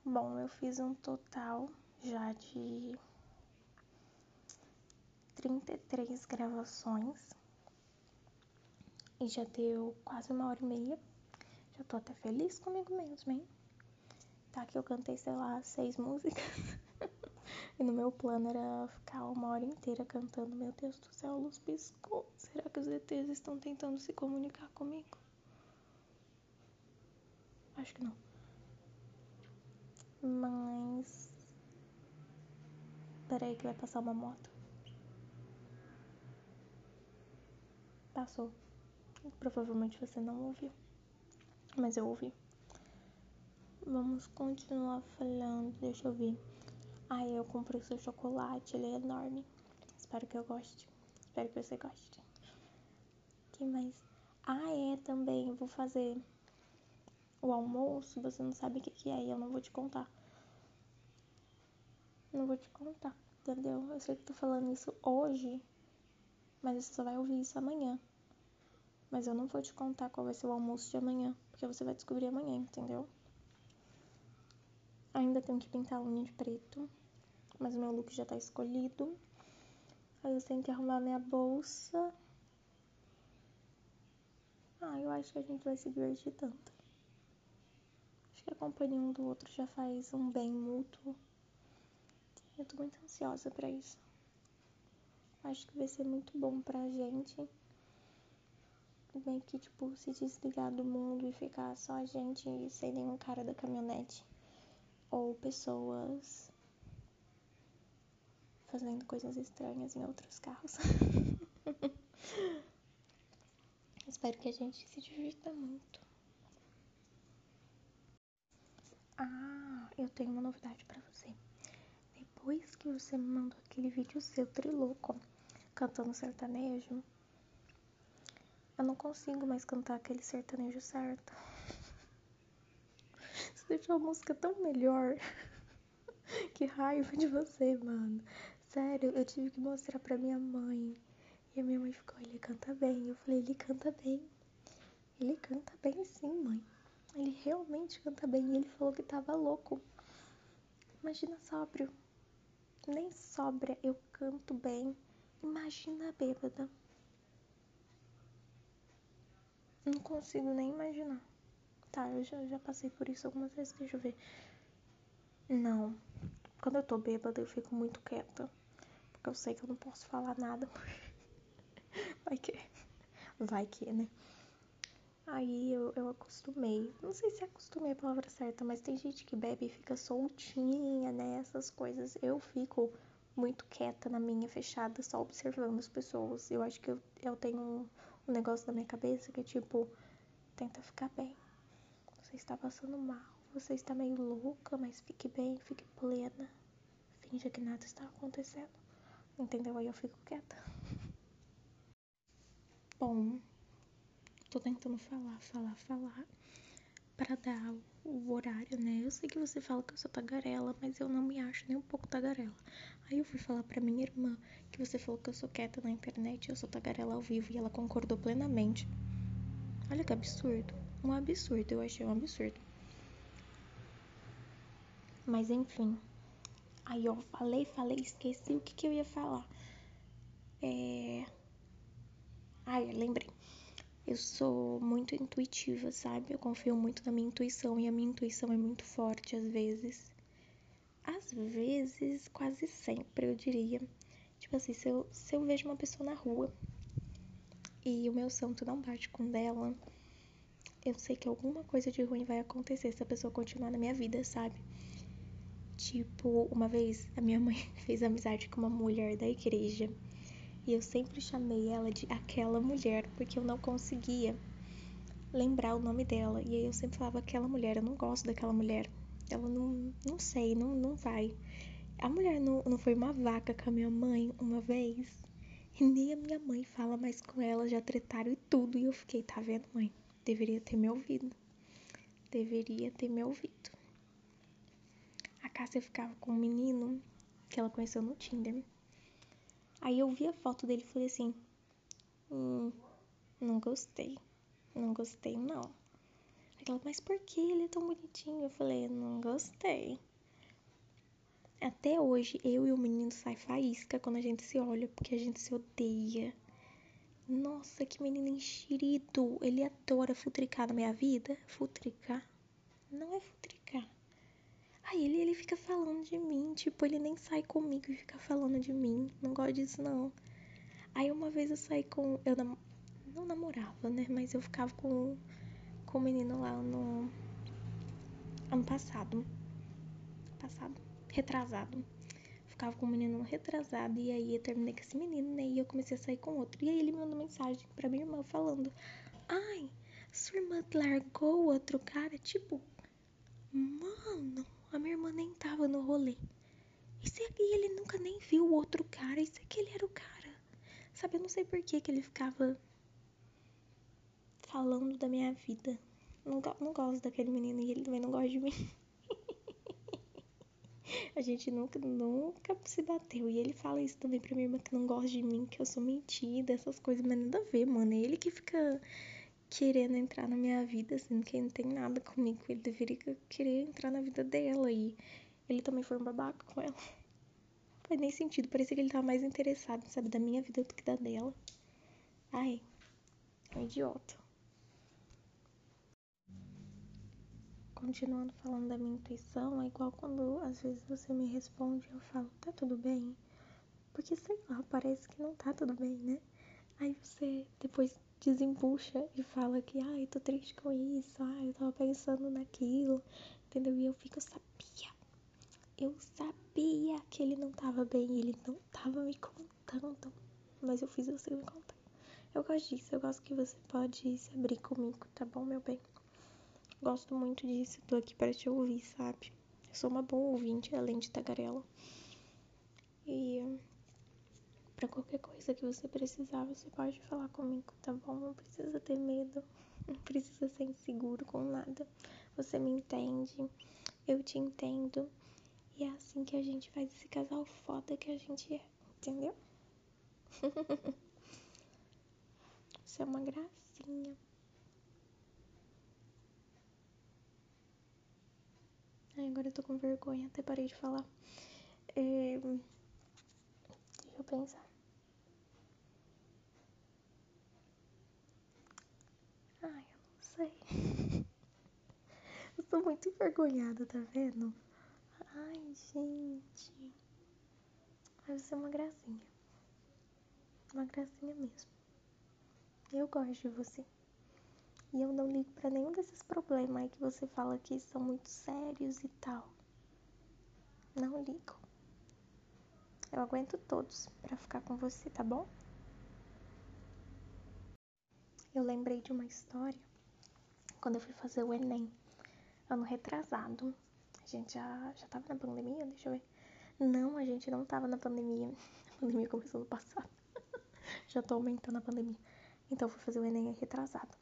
Bom, eu fiz um total já de 33 gravações e já deu quase uma hora e meia. Já tô até feliz comigo mesmo, hein? Tá que eu cantei, sei lá, seis músicas. E no meu plano era ficar uma hora inteira cantando. Meu Deus do céu, luz piscou. Será que os ETs estão tentando se comunicar comigo? Acho que não. Mas. Peraí que vai passar uma moto. Passou. Provavelmente você não ouviu. Mas eu ouvi. Vamos continuar falando. Deixa eu ver. Ai, eu comprei seu chocolate. Ele é enorme. Espero que eu goste. Espero que você goste. que mais? Ah, é também. Vou fazer o almoço. Você não sabe o que, que é. E eu não vou te contar. Não vou te contar. Entendeu? Eu sei que tô falando isso hoje. Mas você só vai ouvir isso amanhã. Mas eu não vou te contar qual vai ser o almoço de amanhã, porque você vai descobrir amanhã, entendeu? Ainda tenho que pintar a unha de preto, mas meu look já tá escolhido. Aí eu tenho que arrumar minha bolsa. Ah, eu acho que a gente vai se divertir tanto. Acho que a companhia um do outro já faz um bem mútuo. Eu tô muito ansiosa pra isso. Acho que vai ser muito bom pra gente meio que, tipo, se desligar do mundo e ficar só a gente sem nenhum cara da caminhonete. Ou pessoas fazendo coisas estranhas em outros carros. Espero que a gente se divirta muito. Ah, eu tenho uma novidade para você. Depois que você me mandou aquele vídeo seu trilouco cantando sertanejo, eu não consigo mais cantar aquele sertanejo certo. Você deixou a música tão melhor. que raiva de você, mano. Sério, eu tive que mostrar pra minha mãe. E a minha mãe ficou, ele canta bem. Eu falei, ele canta bem. Ele canta bem sim, mãe. Ele realmente canta bem. E ele falou que tava louco. Imagina sóbrio. Nem sobra eu canto bem. Imagina bêbada. Não consigo nem imaginar. Tá, eu já, já passei por isso algumas vezes, deixa eu ver. Não. Quando eu tô bêbada, eu fico muito quieta. Eu sei que eu não posso falar nada. Vai que. Vai que, né? Aí eu, eu acostumei. Não sei se acostumei a palavra certa, mas tem gente que bebe e fica soltinha, né? Essas coisas. Eu fico muito quieta na minha, fechada, só observando as pessoas. Eu acho que eu, eu tenho um, um negócio na minha cabeça que é tipo, tenta ficar bem. Você está passando mal, você está meio louca, mas fique bem, fique plena. Finja que nada está acontecendo. Entendeu? Aí eu fico quieta. Bom, tô tentando falar, falar, falar para dar o horário, né? Eu sei que você fala que eu sou tagarela, mas eu não me acho nem um pouco tagarela. Aí eu fui falar pra minha irmã que você falou que eu sou quieta na internet e eu sou tagarela ao vivo e ela concordou plenamente. Olha que absurdo. Um absurdo, eu achei um absurdo. Mas enfim. Aí eu falei, falei, esqueci o que, que eu ia falar. É. Ai, lembrei. Eu sou muito intuitiva, sabe? Eu confio muito na minha intuição e a minha intuição é muito forte às vezes. Às vezes, quase sempre, eu diria. Tipo assim, se eu, se eu vejo uma pessoa na rua e o meu santo não bate com dela, eu sei que alguma coisa de ruim vai acontecer se a pessoa continuar na minha vida, sabe? Tipo, uma vez a minha mãe fez amizade com uma mulher da igreja e eu sempre chamei ela de aquela mulher porque eu não conseguia lembrar o nome dela. E aí eu sempre falava aquela mulher, eu não gosto daquela mulher. Ela não, não sei, não, não vai. A mulher não, não foi uma vaca com a minha mãe uma vez. E nem a minha mãe fala mais com ela, já tretaram e tudo. E eu fiquei, tá vendo, mãe? Deveria ter me ouvido. Deveria ter me ouvido. Cássia ficava com um menino que ela conheceu no Tinder. Aí eu vi a foto dele e falei assim: hum, não gostei. Não gostei, não. Ela, mas por que ele é tão bonitinho? Eu falei: não gostei. Até hoje, eu e o menino sai faísca quando a gente se olha, porque a gente se odeia. Nossa, que menino enxerido. Ele adora futricar na minha vida. Futricar? Não é futricar. Aí ele, ele fica falando de mim, tipo, ele nem sai comigo e fica falando de mim. Não gosto disso, não. Aí uma vez eu saí com. Eu nam... não namorava, né? Mas eu ficava com, com o menino lá no. Ano passado. Passado? Retrasado. Ficava com o menino retrasado. E aí eu terminei com esse menino, né? E eu comecei a sair com outro. E aí ele me mandou mensagem pra minha irmã falando: Ai, sua irmã largou outro cara? Tipo, mano a minha irmã nem tava no rolê. Isso aqui ele nunca nem viu o outro cara. Isso aqui ele era o cara. Sabe, eu não sei por que, que ele ficava falando da minha vida. Não, não gosto daquele menino e ele também não gosta de mim. A gente nunca, nunca se bateu. E ele fala isso também pra minha irmã que não gosta de mim, que eu sou mentida, essas coisas, mas nada a ver, mano. É ele que fica querendo entrar na minha vida, assim, que não tem nada comigo. Ele deveria querer entrar na vida dela. E ele também foi um babaca com ela. Não faz nem sentido. Parecia que ele tava mais interessado, sabe, da minha vida do que da dela. Ai, é um idiota. Continuando falando da minha intuição, é igual quando às vezes você me responde eu falo, tá tudo bem? Porque sei lá, parece que não tá tudo bem, né? Aí você depois desembucha e fala que, ai, tô triste com isso, ai, eu tava pensando naquilo, entendeu? E eu fico, eu sabia, eu sabia que ele não tava bem, ele não tava me contando, mas eu fiz você me contar. Eu gosto disso, eu gosto que você pode se abrir comigo, tá bom, meu bem? Gosto muito disso, tô aqui para te ouvir, sabe? Eu sou uma boa ouvinte, além de tagarela. E para qualquer coisa que você precisar, você pode falar comigo, tá bom? Não precisa ter medo, não precisa ser inseguro com nada. Você me entende, eu te entendo. E é assim que a gente faz esse casal foda que a gente é, entendeu? Você é uma gracinha. Ai, agora eu tô com vergonha, até parei de falar. É... Deixa eu pensar. Ai, eu não sei. Eu tô muito envergonhada, tá vendo? Ai, gente. Vai ser uma gracinha. Uma gracinha mesmo. Eu gosto de você. E eu não ligo para nenhum desses problemas aí que você fala que são muito sérios e tal. Não ligo. Eu aguento todos para ficar com você, tá bom? Eu lembrei de uma história quando eu fui fazer o Enem, ano retrasado. A gente já, já tava na pandemia? Deixa eu ver. Não, a gente não tava na pandemia. A pandemia começou no passado. já tô aumentando a pandemia. Então, eu fui fazer o Enem retrasado.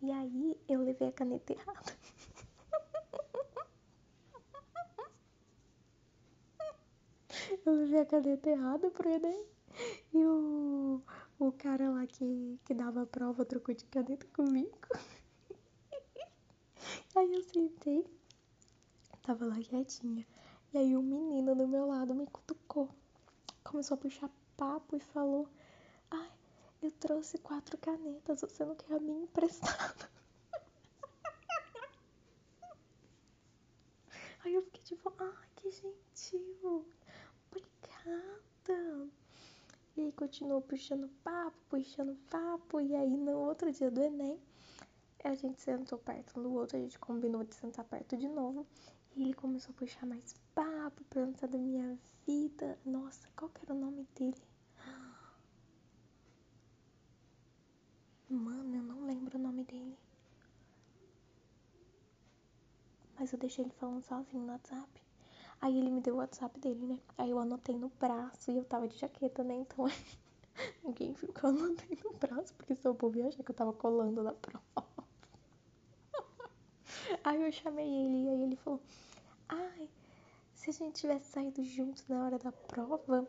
E aí eu levei a caneta errada. eu levei a caneta errada pro Enem. E o, o cara lá que, que dava a prova trocou de caneta comigo. aí eu sentei, tava lá quietinha. E aí um menino do meu lado me cutucou. Começou a puxar papo e falou: Ai, eu trouxe quatro canetas, você não quer a minha emprestada? Aí eu fiquei tipo, ai, que gentil, obrigada. E aí continuou puxando papo, puxando papo, e aí no outro dia do Enem, a gente sentou perto um do outro, a gente combinou de sentar perto de novo, e ele começou a puxar mais papo, perguntar da minha vida. Nossa, qual que era o nome dele? Mano, eu não lembro o nome dele. Mas eu deixei ele falando sozinho no WhatsApp. Aí ele me deu o WhatsApp dele, né? Aí eu anotei no braço e eu tava de jaqueta, né? Então ninguém viu que eu anotei no braço, porque se eu povo ia que eu tava colando na prova. Aí eu chamei ele e aí ele falou: Ai, se a gente tivesse saído juntos na hora da prova,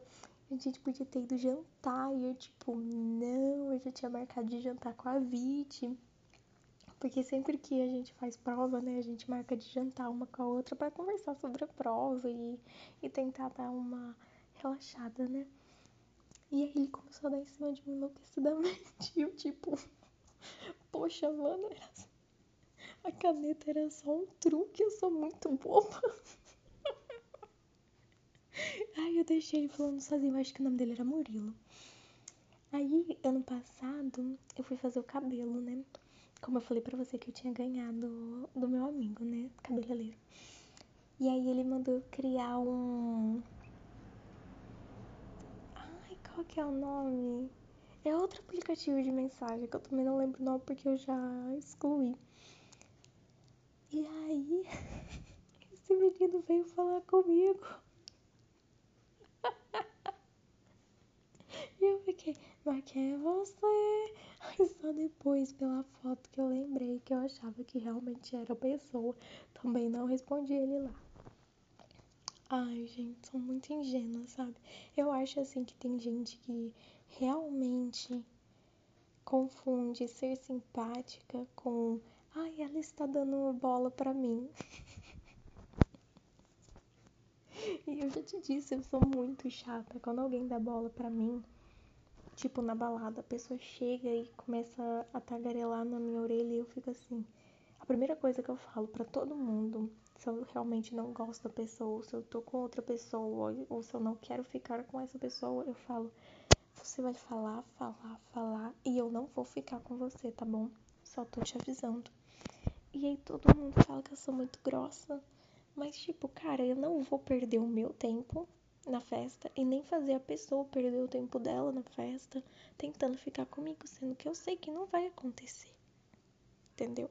a gente podia ter ido jantar. E eu, tipo, não, eu já tinha marcado de jantar com a Viti. Porque sempre que a gente faz prova, né, a gente marca de jantar uma com a outra para conversar sobre a prova e, e tentar dar uma relaxada, né? E aí ele começou a dar em cima de mim enlouquecidamente. E eu, tipo, poxa, mano, a caneta era só um truque, eu sou muito boba. Aí eu deixei ele falando sozinho, acho que o nome dele era Murilo. Aí, ano passado, eu fui fazer o cabelo, né? Como eu falei pra você que eu tinha ganhado do meu amigo, né? Cabeleireiro. E aí ele mandou criar um. Ai, qual que é o nome? É outro aplicativo de mensagem que eu também não lembro o nome porque eu já excluí. E aí, esse menino veio falar comigo. E eu fiquei, mas quem é você? Aí só depois, pela foto que eu lembrei que eu achava que realmente era a pessoa, também não respondi ele lá. Ai, gente, são muito ingênuas, sabe? Eu acho assim que tem gente que realmente confunde ser simpática com ai, ela está dando bola pra mim. e eu já te disse, eu sou muito chata. Quando alguém dá bola pra mim, tipo na balada, a pessoa chega e começa a tagarelar na minha orelha e eu fico assim. A primeira coisa que eu falo para todo mundo se eu realmente não gosto da pessoa, ou se eu tô com outra pessoa, ou se eu não quero ficar com essa pessoa, eu falo: você vai falar, falar, falar, e eu não vou ficar com você, tá bom? Só tô te avisando. E aí todo mundo fala que eu sou muito grossa, mas tipo, cara, eu não vou perder o meu tempo na festa e nem fazer a pessoa perder o tempo dela na festa tentando ficar comigo, sendo que eu sei que não vai acontecer. Entendeu?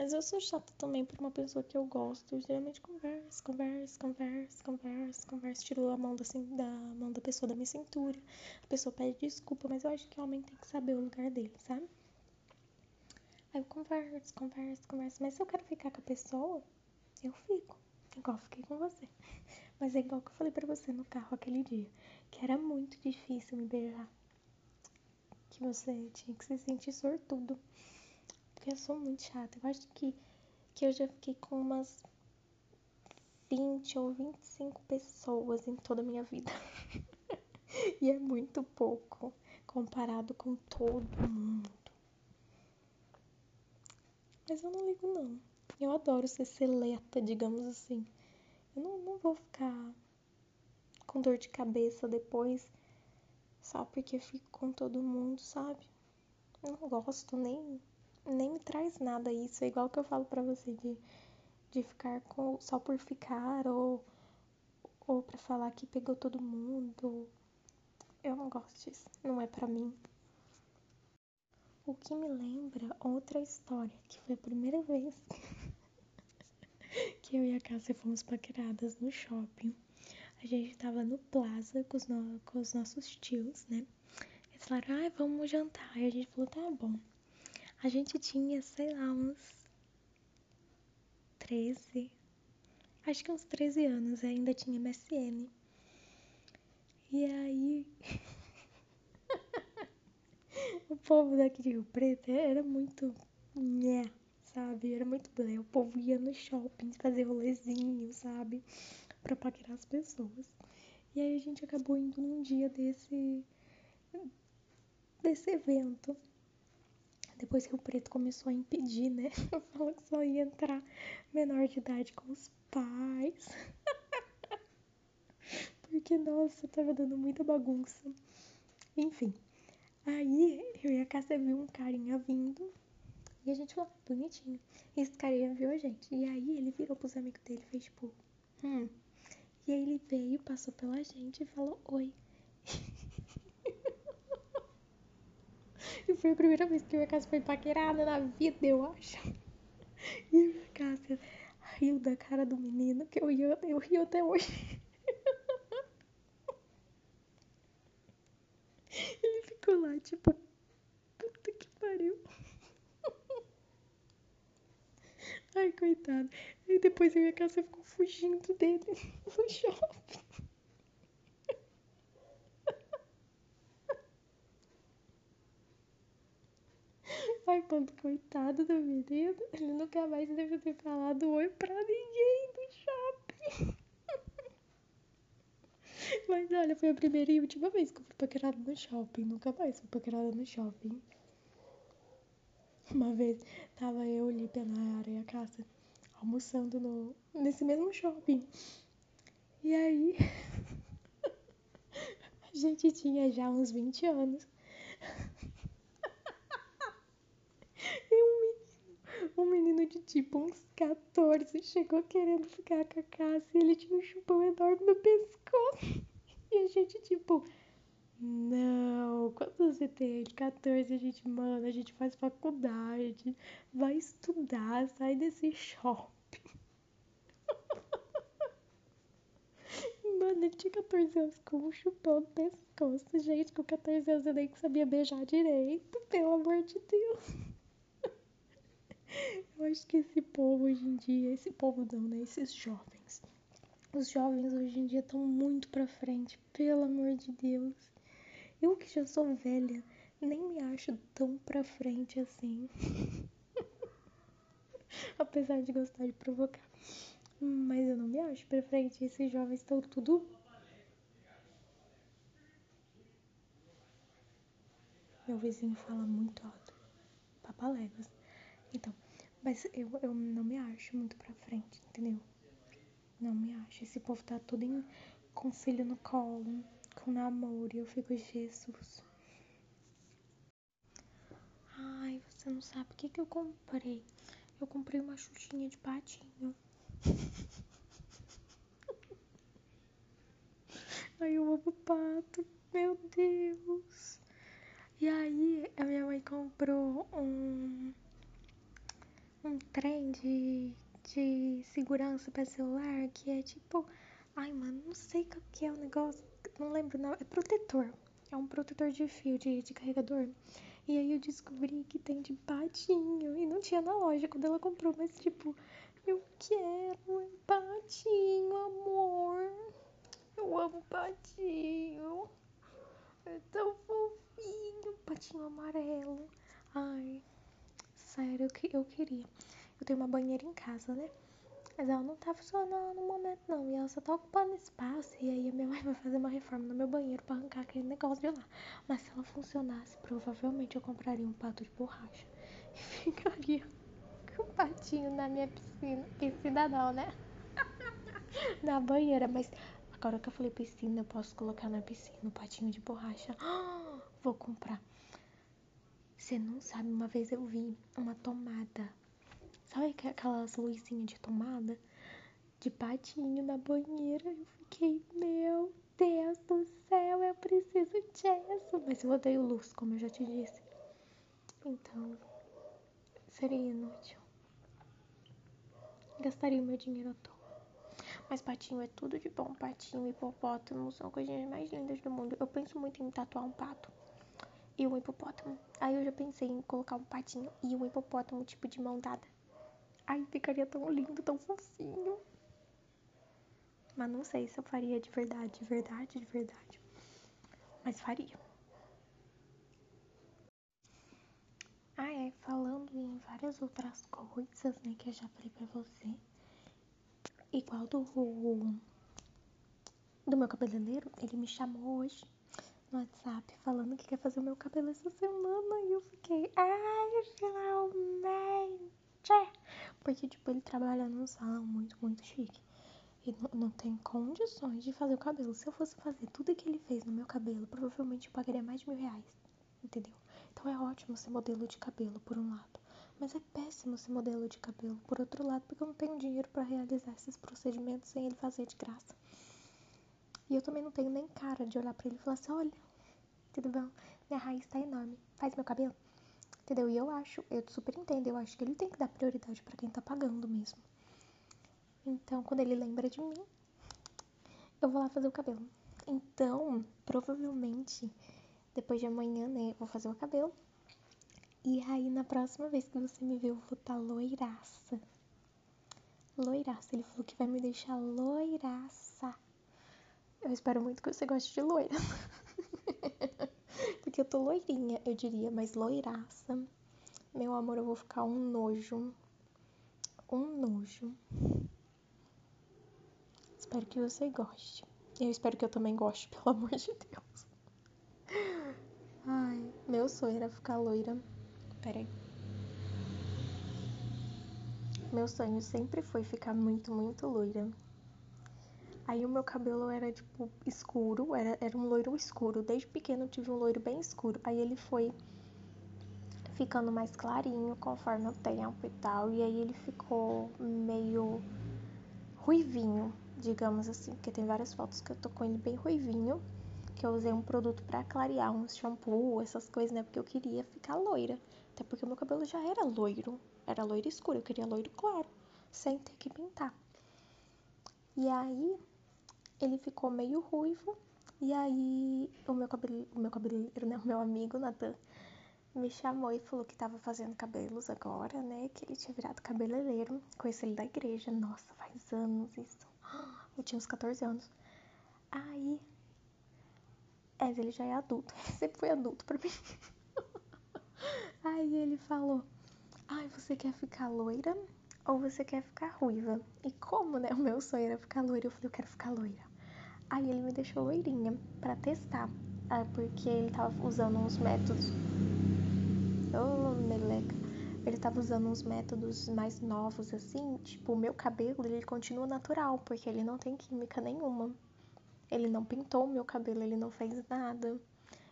Mas eu sou chata também por uma pessoa que eu gosto. Eu geralmente converso, converso, converso, converso, converso. Tiro a mão da, da mão da pessoa da minha cintura. A pessoa pede desculpa, mas eu acho que o homem tem que saber o lugar dele, sabe? Aí eu converso, converso, converso. Mas se eu quero ficar com a pessoa, eu fico. Igual fiquei com você. Mas é igual que eu falei pra você no carro aquele dia. Que era muito difícil me beijar. Que você tinha que se sentir sortudo porque eu sou muito chata. Eu acho que, que eu já fiquei com umas 20 ou 25 pessoas em toda a minha vida. e é muito pouco comparado com todo mundo. Mas eu não ligo não. Eu adoro ser seleta, digamos assim. Não, não vou ficar com dor de cabeça depois só porque fico com todo mundo, sabe? Eu não gosto nem nem me traz nada isso. É igual que eu falo pra você de, de ficar com, só por ficar ou, ou pra falar que pegou todo mundo. Eu não gosto disso. Não é pra mim. O que me lembra outra história, que foi a primeira vez que eu e a Cássia fomos paqueradas no shopping. A gente tava no Plaza com os, no, com os nossos tios, né? Eles falaram, ah, vamos jantar. E a gente falou, tá bom. A gente tinha, sei lá, uns 13, acho que uns 13 anos, ainda tinha MSN. E aí, o povo daqui de Rio Preto era muito, né, sabe? Era muito blé. O povo ia no shopping fazer rolezinho, sabe? Pra paquerar as pessoas. E aí a gente acabou indo num dia desse, desse evento. Depois que o preto começou a impedir, né? Falou que só ia entrar menor de idade com os pais. Porque, nossa, tava dando muita bagunça. Enfim. Aí eu e a Cássia viu um carinha vindo. E a gente falou, bonitinho. E esse carinha viu a gente. E aí ele virou pros amigos dele e fez tipo, hum. E aí ele veio, passou pela gente e falou oi. E foi a primeira vez que eu e a Cássia foi paquerada na vida, eu acho. E a Cássia riu da cara do menino, que eu, ia, eu rio até hoje. Ele ficou lá, tipo, puta que pariu. Ai, coitado. E depois eu e a Cássia ficou fugindo dele no shopping. Ai, ponto, coitado do menino. Ele nunca mais deve ter falado oi pra ninguém no shopping. Mas olha, foi a primeira e última vez que eu fui paquerada no shopping. Nunca mais fui paquerada no shopping. Uma vez tava eu, Lípia, Nayara e a casa almoçando no, nesse mesmo shopping. E aí, a gente tinha já uns 20 anos. um menino de tipo uns 14 chegou querendo ficar com a Cássia e ele tinha um chupão enorme no pescoço. E a gente, tipo, não, quando você tem 14, a gente, mano, a gente faz faculdade, vai estudar, sai desse shopping. Mano, ele tinha 14 anos com um chupão no pescoço. Gente, com 14 anos eu nem sabia beijar direito, pelo amor de Deus. Eu acho que esse povo hoje em dia, esse povo não, né? Esses jovens, Os jovens hoje em dia estão muito pra frente, pelo amor de Deus. Eu que já sou velha, nem me acho tão pra frente assim. Apesar de gostar de provocar. Mas eu não me acho pra frente. Esses jovens estão tudo. Meu vizinho fala muito alto. Papaléguas. Então, mas eu, eu não me acho muito pra frente, entendeu? Não me acho. Esse povo tá tudo em, com filho no colo, com namoro, e eu fico, Jesus. Ai, você não sabe o que, que eu comprei. Eu comprei uma xuxinha de patinho. Ai, eu amo pato. Meu Deus. E aí, a minha mãe comprou um. Um trem de, de segurança para celular que é tipo. Ai, mano, não sei o que é o negócio. Não lembro, não. É protetor. É um protetor de fio de, de carregador. E aí eu descobri que tem de patinho. E não tinha na loja quando ela comprou, mas tipo, eu quero um patinho, amor. Eu amo patinho. É tão fofinho. Patinho amarelo. Ai, sério, eu, eu queria. Eu tenho uma banheira em casa, né? Mas ela não tá funcionando no momento, não. E ela só tá ocupando espaço. E aí a minha mãe vai fazer uma reforma no meu banheiro pra arrancar aquele negócio de lá. Mas se ela funcionasse, provavelmente eu compraria um pato de borracha. E ficaria com o patinho na minha piscina. Piscina não, né? na banheira. Mas agora que eu falei piscina, eu posso colocar na piscina o um patinho de borracha. vou comprar. Você não sabe, uma vez eu vi uma tomada Sabe aquelas luzinhas de tomada? De patinho na banheira. Eu fiquei, meu Deus do céu, eu preciso disso. Mas eu odeio luz, como eu já te disse. Então, seria inútil. Gastaria o meu dinheiro à toa. Mas patinho é tudo de bom. Patinho e hipopótamo são coisinhas mais lindas do mundo. Eu penso muito em tatuar um pato e um hipopótamo. Aí eu já pensei em colocar um patinho e um hipopótamo tipo de mão dada. Ai, ficaria tão lindo, tão fofinho. Mas não sei se eu faria de verdade, de verdade, de verdade. Mas faria. Ah, é, falando em várias outras coisas, né, que eu já falei pra você. Igual do, do meu cabeleireiro, ele me chamou hoje no WhatsApp falando que quer fazer o meu cabelo essa semana. E eu fiquei, ai, finalmente! Porque, tipo, ele trabalha num salão muito, muito chique. E não, não tem condições de fazer o cabelo. Se eu fosse fazer tudo que ele fez no meu cabelo, provavelmente eu pagaria mais de mil reais. Entendeu? Então é ótimo ser modelo de cabelo, por um lado. Mas é péssimo ser modelo de cabelo, por outro lado, porque eu não tenho dinheiro para realizar esses procedimentos sem ele fazer de graça. E eu também não tenho nem cara de olhar para ele e falar assim: olha, tudo bom? Minha raiz tá enorme, faz meu cabelo. Entendeu? E eu acho, eu super entendo, eu acho que ele tem que dar prioridade para quem tá pagando mesmo. Então, quando ele lembra de mim, eu vou lá fazer o cabelo. Então, provavelmente, depois de amanhã, né, eu vou fazer o cabelo. E aí, na próxima vez que você me ver, eu vou estar tá loiraça. Loiraça. Ele falou que vai me deixar loiraça. Eu espero muito que você goste de loira. Porque eu tô loirinha, eu diria, mas loiraça. Meu amor, eu vou ficar um nojo. Um nojo. Espero que você goste. Eu espero que eu também goste, pelo amor de Deus. Ai, meu sonho era ficar loira. Peraí. Meu sonho sempre foi ficar muito, muito loira. Aí o meu cabelo era tipo escuro, era, era um loiro escuro. Desde pequeno eu tive um loiro bem escuro. Aí ele foi ficando mais clarinho conforme o tempo e tal. E aí ele ficou meio ruivinho, digamos assim. Porque tem várias fotos que eu tô com ele bem ruivinho. Que eu usei um produto para clarear, um shampoo, essas coisas, né? Porque eu queria ficar loira. Até porque o meu cabelo já era loiro. Era loiro escuro, eu queria loiro claro, sem ter que pintar. E aí ele ficou meio ruivo. E aí o meu cabelo, o meu cabeleireiro, né, o meu amigo Nathan, me chamou e falou que tava fazendo cabelos agora, né? Que ele tinha virado cabeleireiro. Conheci ele da igreja. Nossa, faz anos isso. Eu tinha uns 14 anos. Aí. É, ele já é adulto. Ele sempre foi adulto pra mim. Aí ele falou: Ai, você quer ficar loira ou você quer ficar ruiva? E como, né? O meu sonho era ficar loira. Eu falei: Eu quero ficar loira. Aí ele me deixou loirinha pra testar. Porque ele tava usando uns métodos. Ô, oh, meleca. Ele tava usando uns métodos mais novos, assim. Tipo, o meu cabelo, ele continua natural, porque ele não tem química nenhuma. Ele não pintou o meu cabelo, ele não fez nada.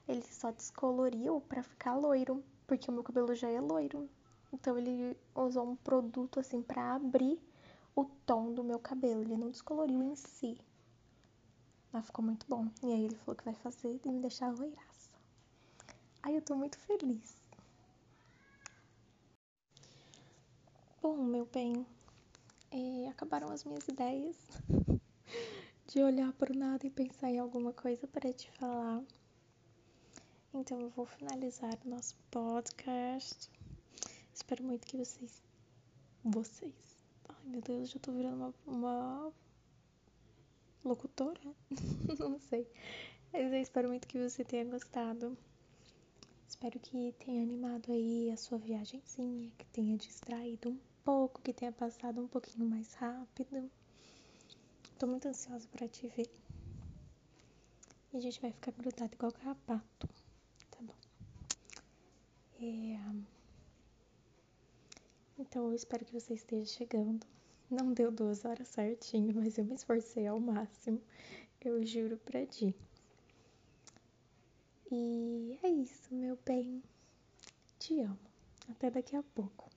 Ele só descoloriu pra ficar loiro, porque o meu cabelo já é loiro. Então ele usou um produto assim pra abrir o tom do meu cabelo. Ele não descoloriu em si. Mas ficou muito bom. E aí ele falou que vai fazer e me deixar loiraça. Aí eu tô muito feliz. Bom, meu bem, é, acabaram as minhas ideias de olhar para o nada e pensar em alguma coisa para te falar. Então eu vou finalizar o nosso podcast. Espero muito que vocês. Vocês. Ai meu Deus, já tô virando uma, uma locutora? Não sei. Mas eu espero muito que você tenha gostado. Espero que tenha animado aí a sua viagemzinha, que tenha distraído um pouco, que tenha passado um pouquinho mais rápido. Tô muito ansiosa para te ver. E a gente vai ficar grudado igual carrapato. Tá bom. É... Então eu espero que você esteja chegando. Não deu duas horas certinho, mas eu me esforcei ao máximo. Eu juro pra ti. E é isso, meu bem. Te amo. Até daqui a pouco.